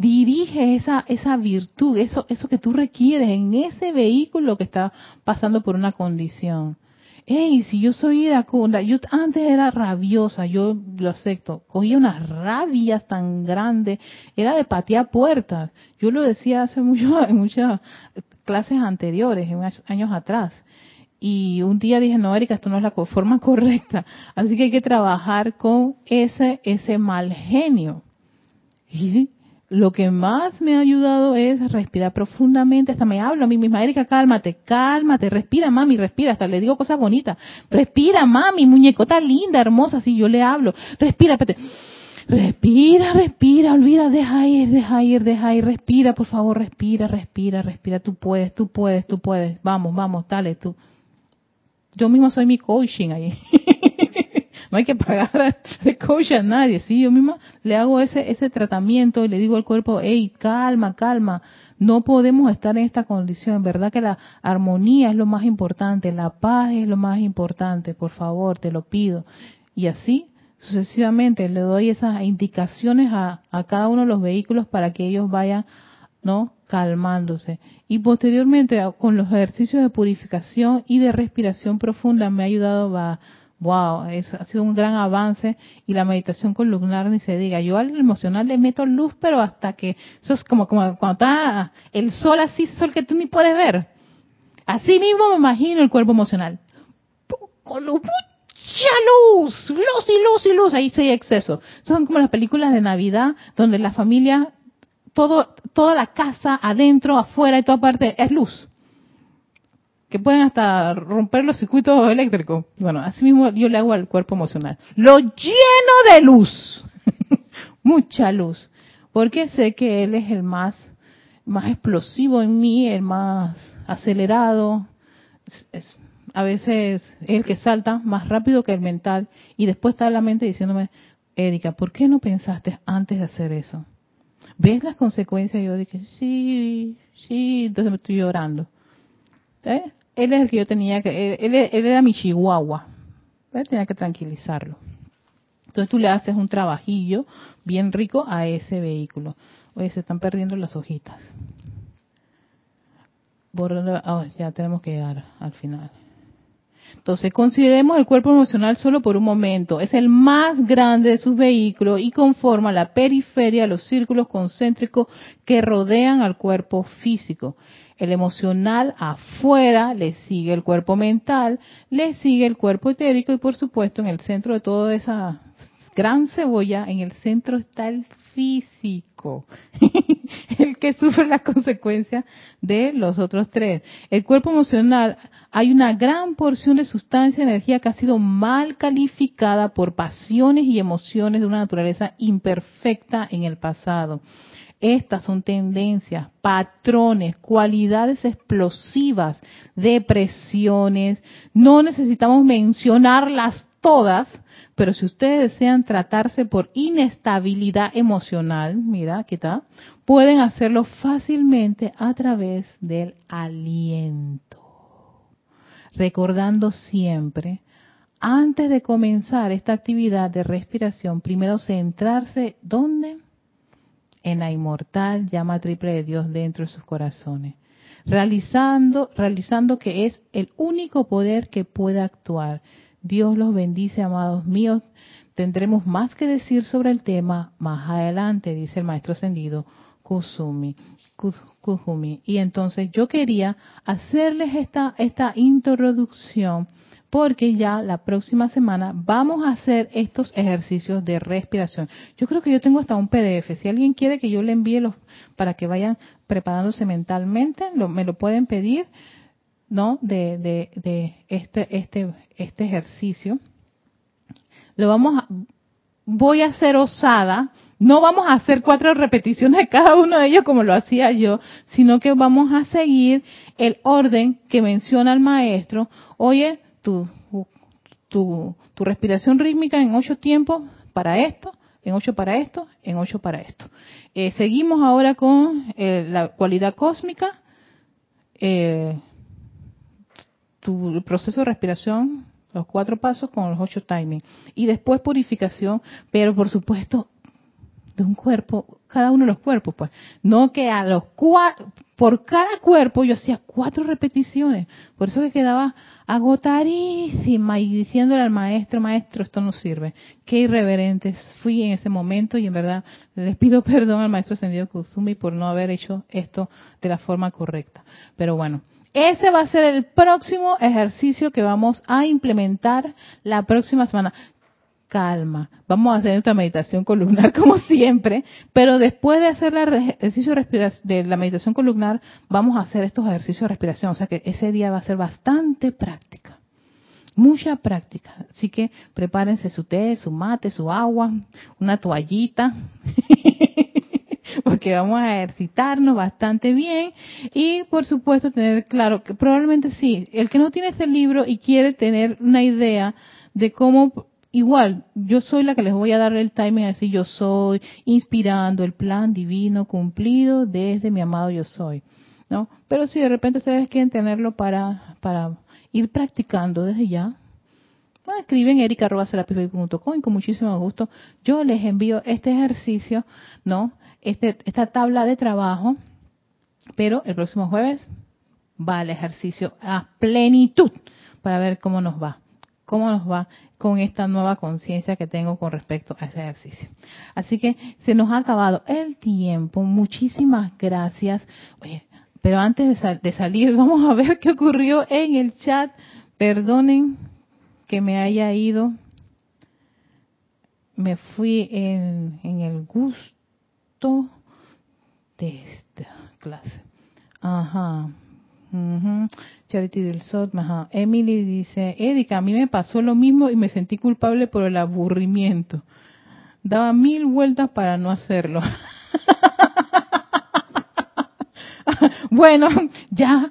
dirige esa, esa virtud, eso, eso que tú requieres en ese vehículo que está pasando por una condición. hey, si yo soy iracunda, yo antes era rabiosa, yo lo acepto, cogía unas rabias tan grandes, era de patear puertas. Yo lo decía hace mucho, en muchas clases anteriores, en años atrás. Y un día dije, no, Erika, esto no es la forma correcta. Así que hay que trabajar con ese, ese mal genio. Y lo que más me ha ayudado es respirar profundamente. Hasta me hablo a mí misma, Erika, cálmate, cálmate, respira, mami, respira. Hasta le digo cosas bonitas. Respira, mami, muñecota linda, hermosa. Así yo le hablo. Respira, espérate. Respira, respira, olvida, deja ir, deja ir, deja ir, respira, por favor, respira, respira, respira, tú puedes, tú puedes, tú puedes, vamos, vamos, dale, tú. Yo mismo soy mi coaching ahí. no hay que pagar de coach a nadie, sí, yo misma le hago ese ese tratamiento y le digo al cuerpo, hey, calma, calma, no podemos estar en esta condición, verdad que la armonía es lo más importante, la paz es lo más importante, por favor, te lo pido. Y así sucesivamente le doy esas indicaciones a, a cada uno de los vehículos para que ellos vayan ¿no? calmándose. Y posteriormente con los ejercicios de purificación y de respiración profunda me ha ayudado a wow, es, ha sido un gran avance y la meditación columnar ni se diga. Yo al emocional le meto luz, pero hasta que eso es como, como cuando está el sol así, sol que tú ni puedes ver. Así mismo me imagino el cuerpo emocional. Con luz, mucha luz, luz y luz y luz, ahí sí hay exceso. Son como las películas de Navidad donde la familia, todo, toda la casa, adentro, afuera y toda parte es luz que pueden hasta romper los circuitos eléctricos. Bueno, así mismo yo le hago al cuerpo emocional. Lo lleno de luz. Mucha luz. Porque sé que él es el más, más explosivo en mí, el más acelerado. A veces es el que salta más rápido que el mental. Y después está la mente diciéndome, Erika, ¿por qué no pensaste antes de hacer eso? ¿Ves las consecuencias? Yo dije, sí, sí, entonces me estoy llorando. ¿Eh? Él es el que yo tenía que, él, era mi chihuahua, tenía que tranquilizarlo. Entonces tú le haces un trabajillo bien rico a ese vehículo. Oye, se están perdiendo las hojitas. Oh, ya tenemos que llegar al final. Entonces, consideremos el cuerpo emocional solo por un momento. Es el más grande de sus vehículos y conforma la periferia, los círculos concéntricos que rodean al cuerpo físico el emocional afuera, le sigue el cuerpo mental, le sigue el cuerpo etérico y por supuesto en el centro de toda esa gran cebolla, en el centro está el físico, el que sufre las consecuencias de los otros tres. El cuerpo emocional, hay una gran porción de sustancia, energía que ha sido mal calificada por pasiones y emociones de una naturaleza imperfecta en el pasado. Estas son tendencias, patrones, cualidades explosivas, depresiones. No necesitamos mencionarlas todas, pero si ustedes desean tratarse por inestabilidad emocional, mira, aquí está, pueden hacerlo fácilmente a través del aliento. Recordando siempre, antes de comenzar esta actividad de respiración, primero centrarse, ¿dónde? en la inmortal llama triple de Dios dentro de sus corazones, realizando, realizando que es el único poder que puede actuar. Dios los bendice, amados míos. Tendremos más que decir sobre el tema más adelante, dice el maestro ascendido Kusumi. Y entonces yo quería hacerles esta, esta introducción porque ya la próxima semana vamos a hacer estos ejercicios de respiración. Yo creo que yo tengo hasta un PDF. Si alguien quiere que yo le envíe los para que vayan preparándose mentalmente, me lo pueden pedir, ¿no? De, de, de este este este ejercicio. Lo vamos a voy a ser osada, no vamos a hacer cuatro repeticiones de cada uno de ellos como lo hacía yo, sino que vamos a seguir el orden que menciona el maestro. Oye, tu, tu, tu respiración rítmica en ocho tiempos para esto, en ocho para esto, en ocho para esto. Eh, seguimos ahora con eh, la cualidad cósmica, eh, tu proceso de respiración, los cuatro pasos con los ocho timings. Y después purificación, pero por supuesto de un cuerpo, cada uno de los cuerpos, pues. No que a los cuatro, por cada cuerpo yo hacía cuatro repeticiones. Por eso que quedaba agotadísima y diciéndole al maestro, maestro, esto no sirve. Qué irreverentes fui en ese momento y en verdad les pido perdón al maestro Sendido Kusumi por no haber hecho esto de la forma correcta. Pero bueno, ese va a ser el próximo ejercicio que vamos a implementar la próxima semana calma. Vamos a hacer nuestra meditación columnar como siempre, pero después de hacer el ejercicio de la meditación columnar, vamos a hacer estos ejercicios de respiración. O sea que ese día va a ser bastante práctica. Mucha práctica. Así que prepárense su té, su mate, su agua, una toallita. porque vamos a ejercitarnos bastante bien y por supuesto tener claro que probablemente sí, el que no tiene ese libro y quiere tener una idea de cómo igual, yo soy la que les voy a dar el timing, así yo soy, inspirando el plan divino cumplido desde mi amado yo soy, ¿no? Pero si de repente ustedes quieren tenerlo para, para ir practicando desde ya, bueno, escriben erica.com y con muchísimo gusto yo les envío este ejercicio, ¿no? Este, esta tabla de trabajo, pero el próximo jueves va el ejercicio a plenitud para ver cómo nos va cómo nos va con esta nueva conciencia que tengo con respecto a ese ejercicio. Así que se nos ha acabado el tiempo. Muchísimas gracias. Pero antes de, salir, vamos a ver qué ocurrió en el chat. Perdonen que me haya ido. Me fui en, en el gusto de esta clase. Ajá. Charity del Sol, Emily dice, Erika, a mí me pasó lo mismo y me sentí culpable por el aburrimiento. Daba mil vueltas para no hacerlo. bueno, ya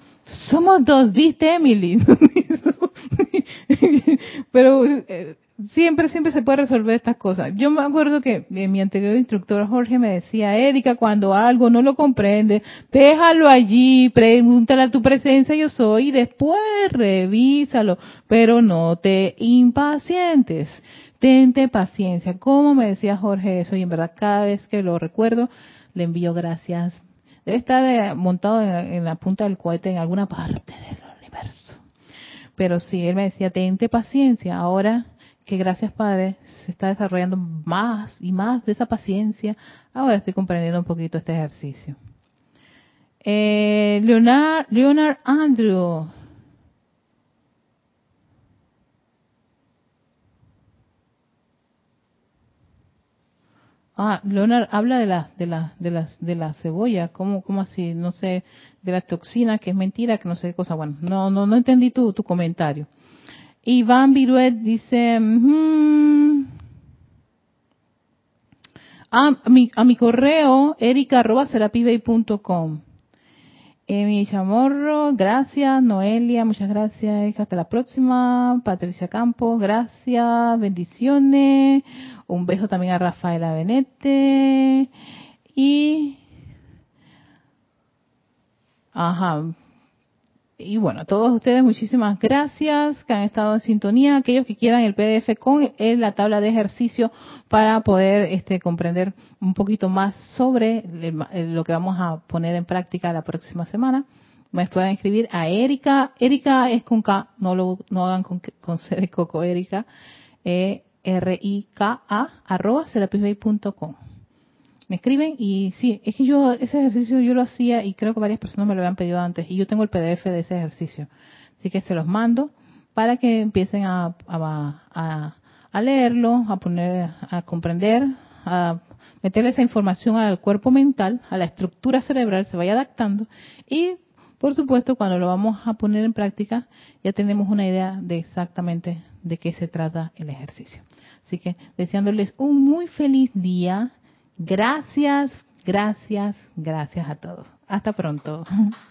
somos dos, viste Emily. Pero eh, siempre, siempre se puede resolver estas cosas. Yo me acuerdo que mi anterior instructor Jorge me decía, Erika, cuando algo no lo comprende, déjalo allí, pregúntale a tu presencia yo soy y después revísalo, pero no te impacientes. Tente paciencia. Como me decía Jorge eso? Y en verdad cada vez que lo recuerdo, le envío gracias. Debe estar eh, montado en la punta del cohete en alguna parte del universo. Pero sí, él me decía, tente paciencia. Ahora que gracias Padre se está desarrollando más y más de esa paciencia. Ahora estoy comprendiendo un poquito este ejercicio. Eh, Leonard, Leonard Andrew. Ah, Leonard habla de la, de la, de la, de la cebolla, ¿cómo, cómo así? No sé, de la toxina, que es mentira, que no sé qué cosa. Bueno, no, no, no entendí tu, tu comentario. Iván Viruet dice, a, mi, a mi correo, erica.com. Emi Chamorro, gracias. Noelia, muchas gracias. Hasta la próxima. Patricia Campos, gracias. Bendiciones. Un beso también a Rafaela Benete. Y. Ajá, y bueno, a todos ustedes muchísimas gracias que han estado en sintonía. Aquellos que quieran el PDF con la tabla de ejercicio para poder este, comprender un poquito más sobre lo que vamos a poner en práctica la próxima semana, me pueden escribir a Erika. Erika es con K, no lo no hagan con, con C de coco, Erika. E R-I-K-A arroba serapisbay.com me escriben y sí, es que yo ese ejercicio yo lo hacía y creo que varias personas me lo habían pedido antes y yo tengo el PDF de ese ejercicio. Así que se los mando para que empiecen a, a, a leerlo, a poner, a comprender, a meterle esa información al cuerpo mental, a la estructura cerebral, se vaya adaptando y por supuesto cuando lo vamos a poner en práctica ya tenemos una idea de exactamente de qué se trata el ejercicio. Así que deseándoles un muy feliz día Gracias, gracias, gracias a todos. Hasta pronto.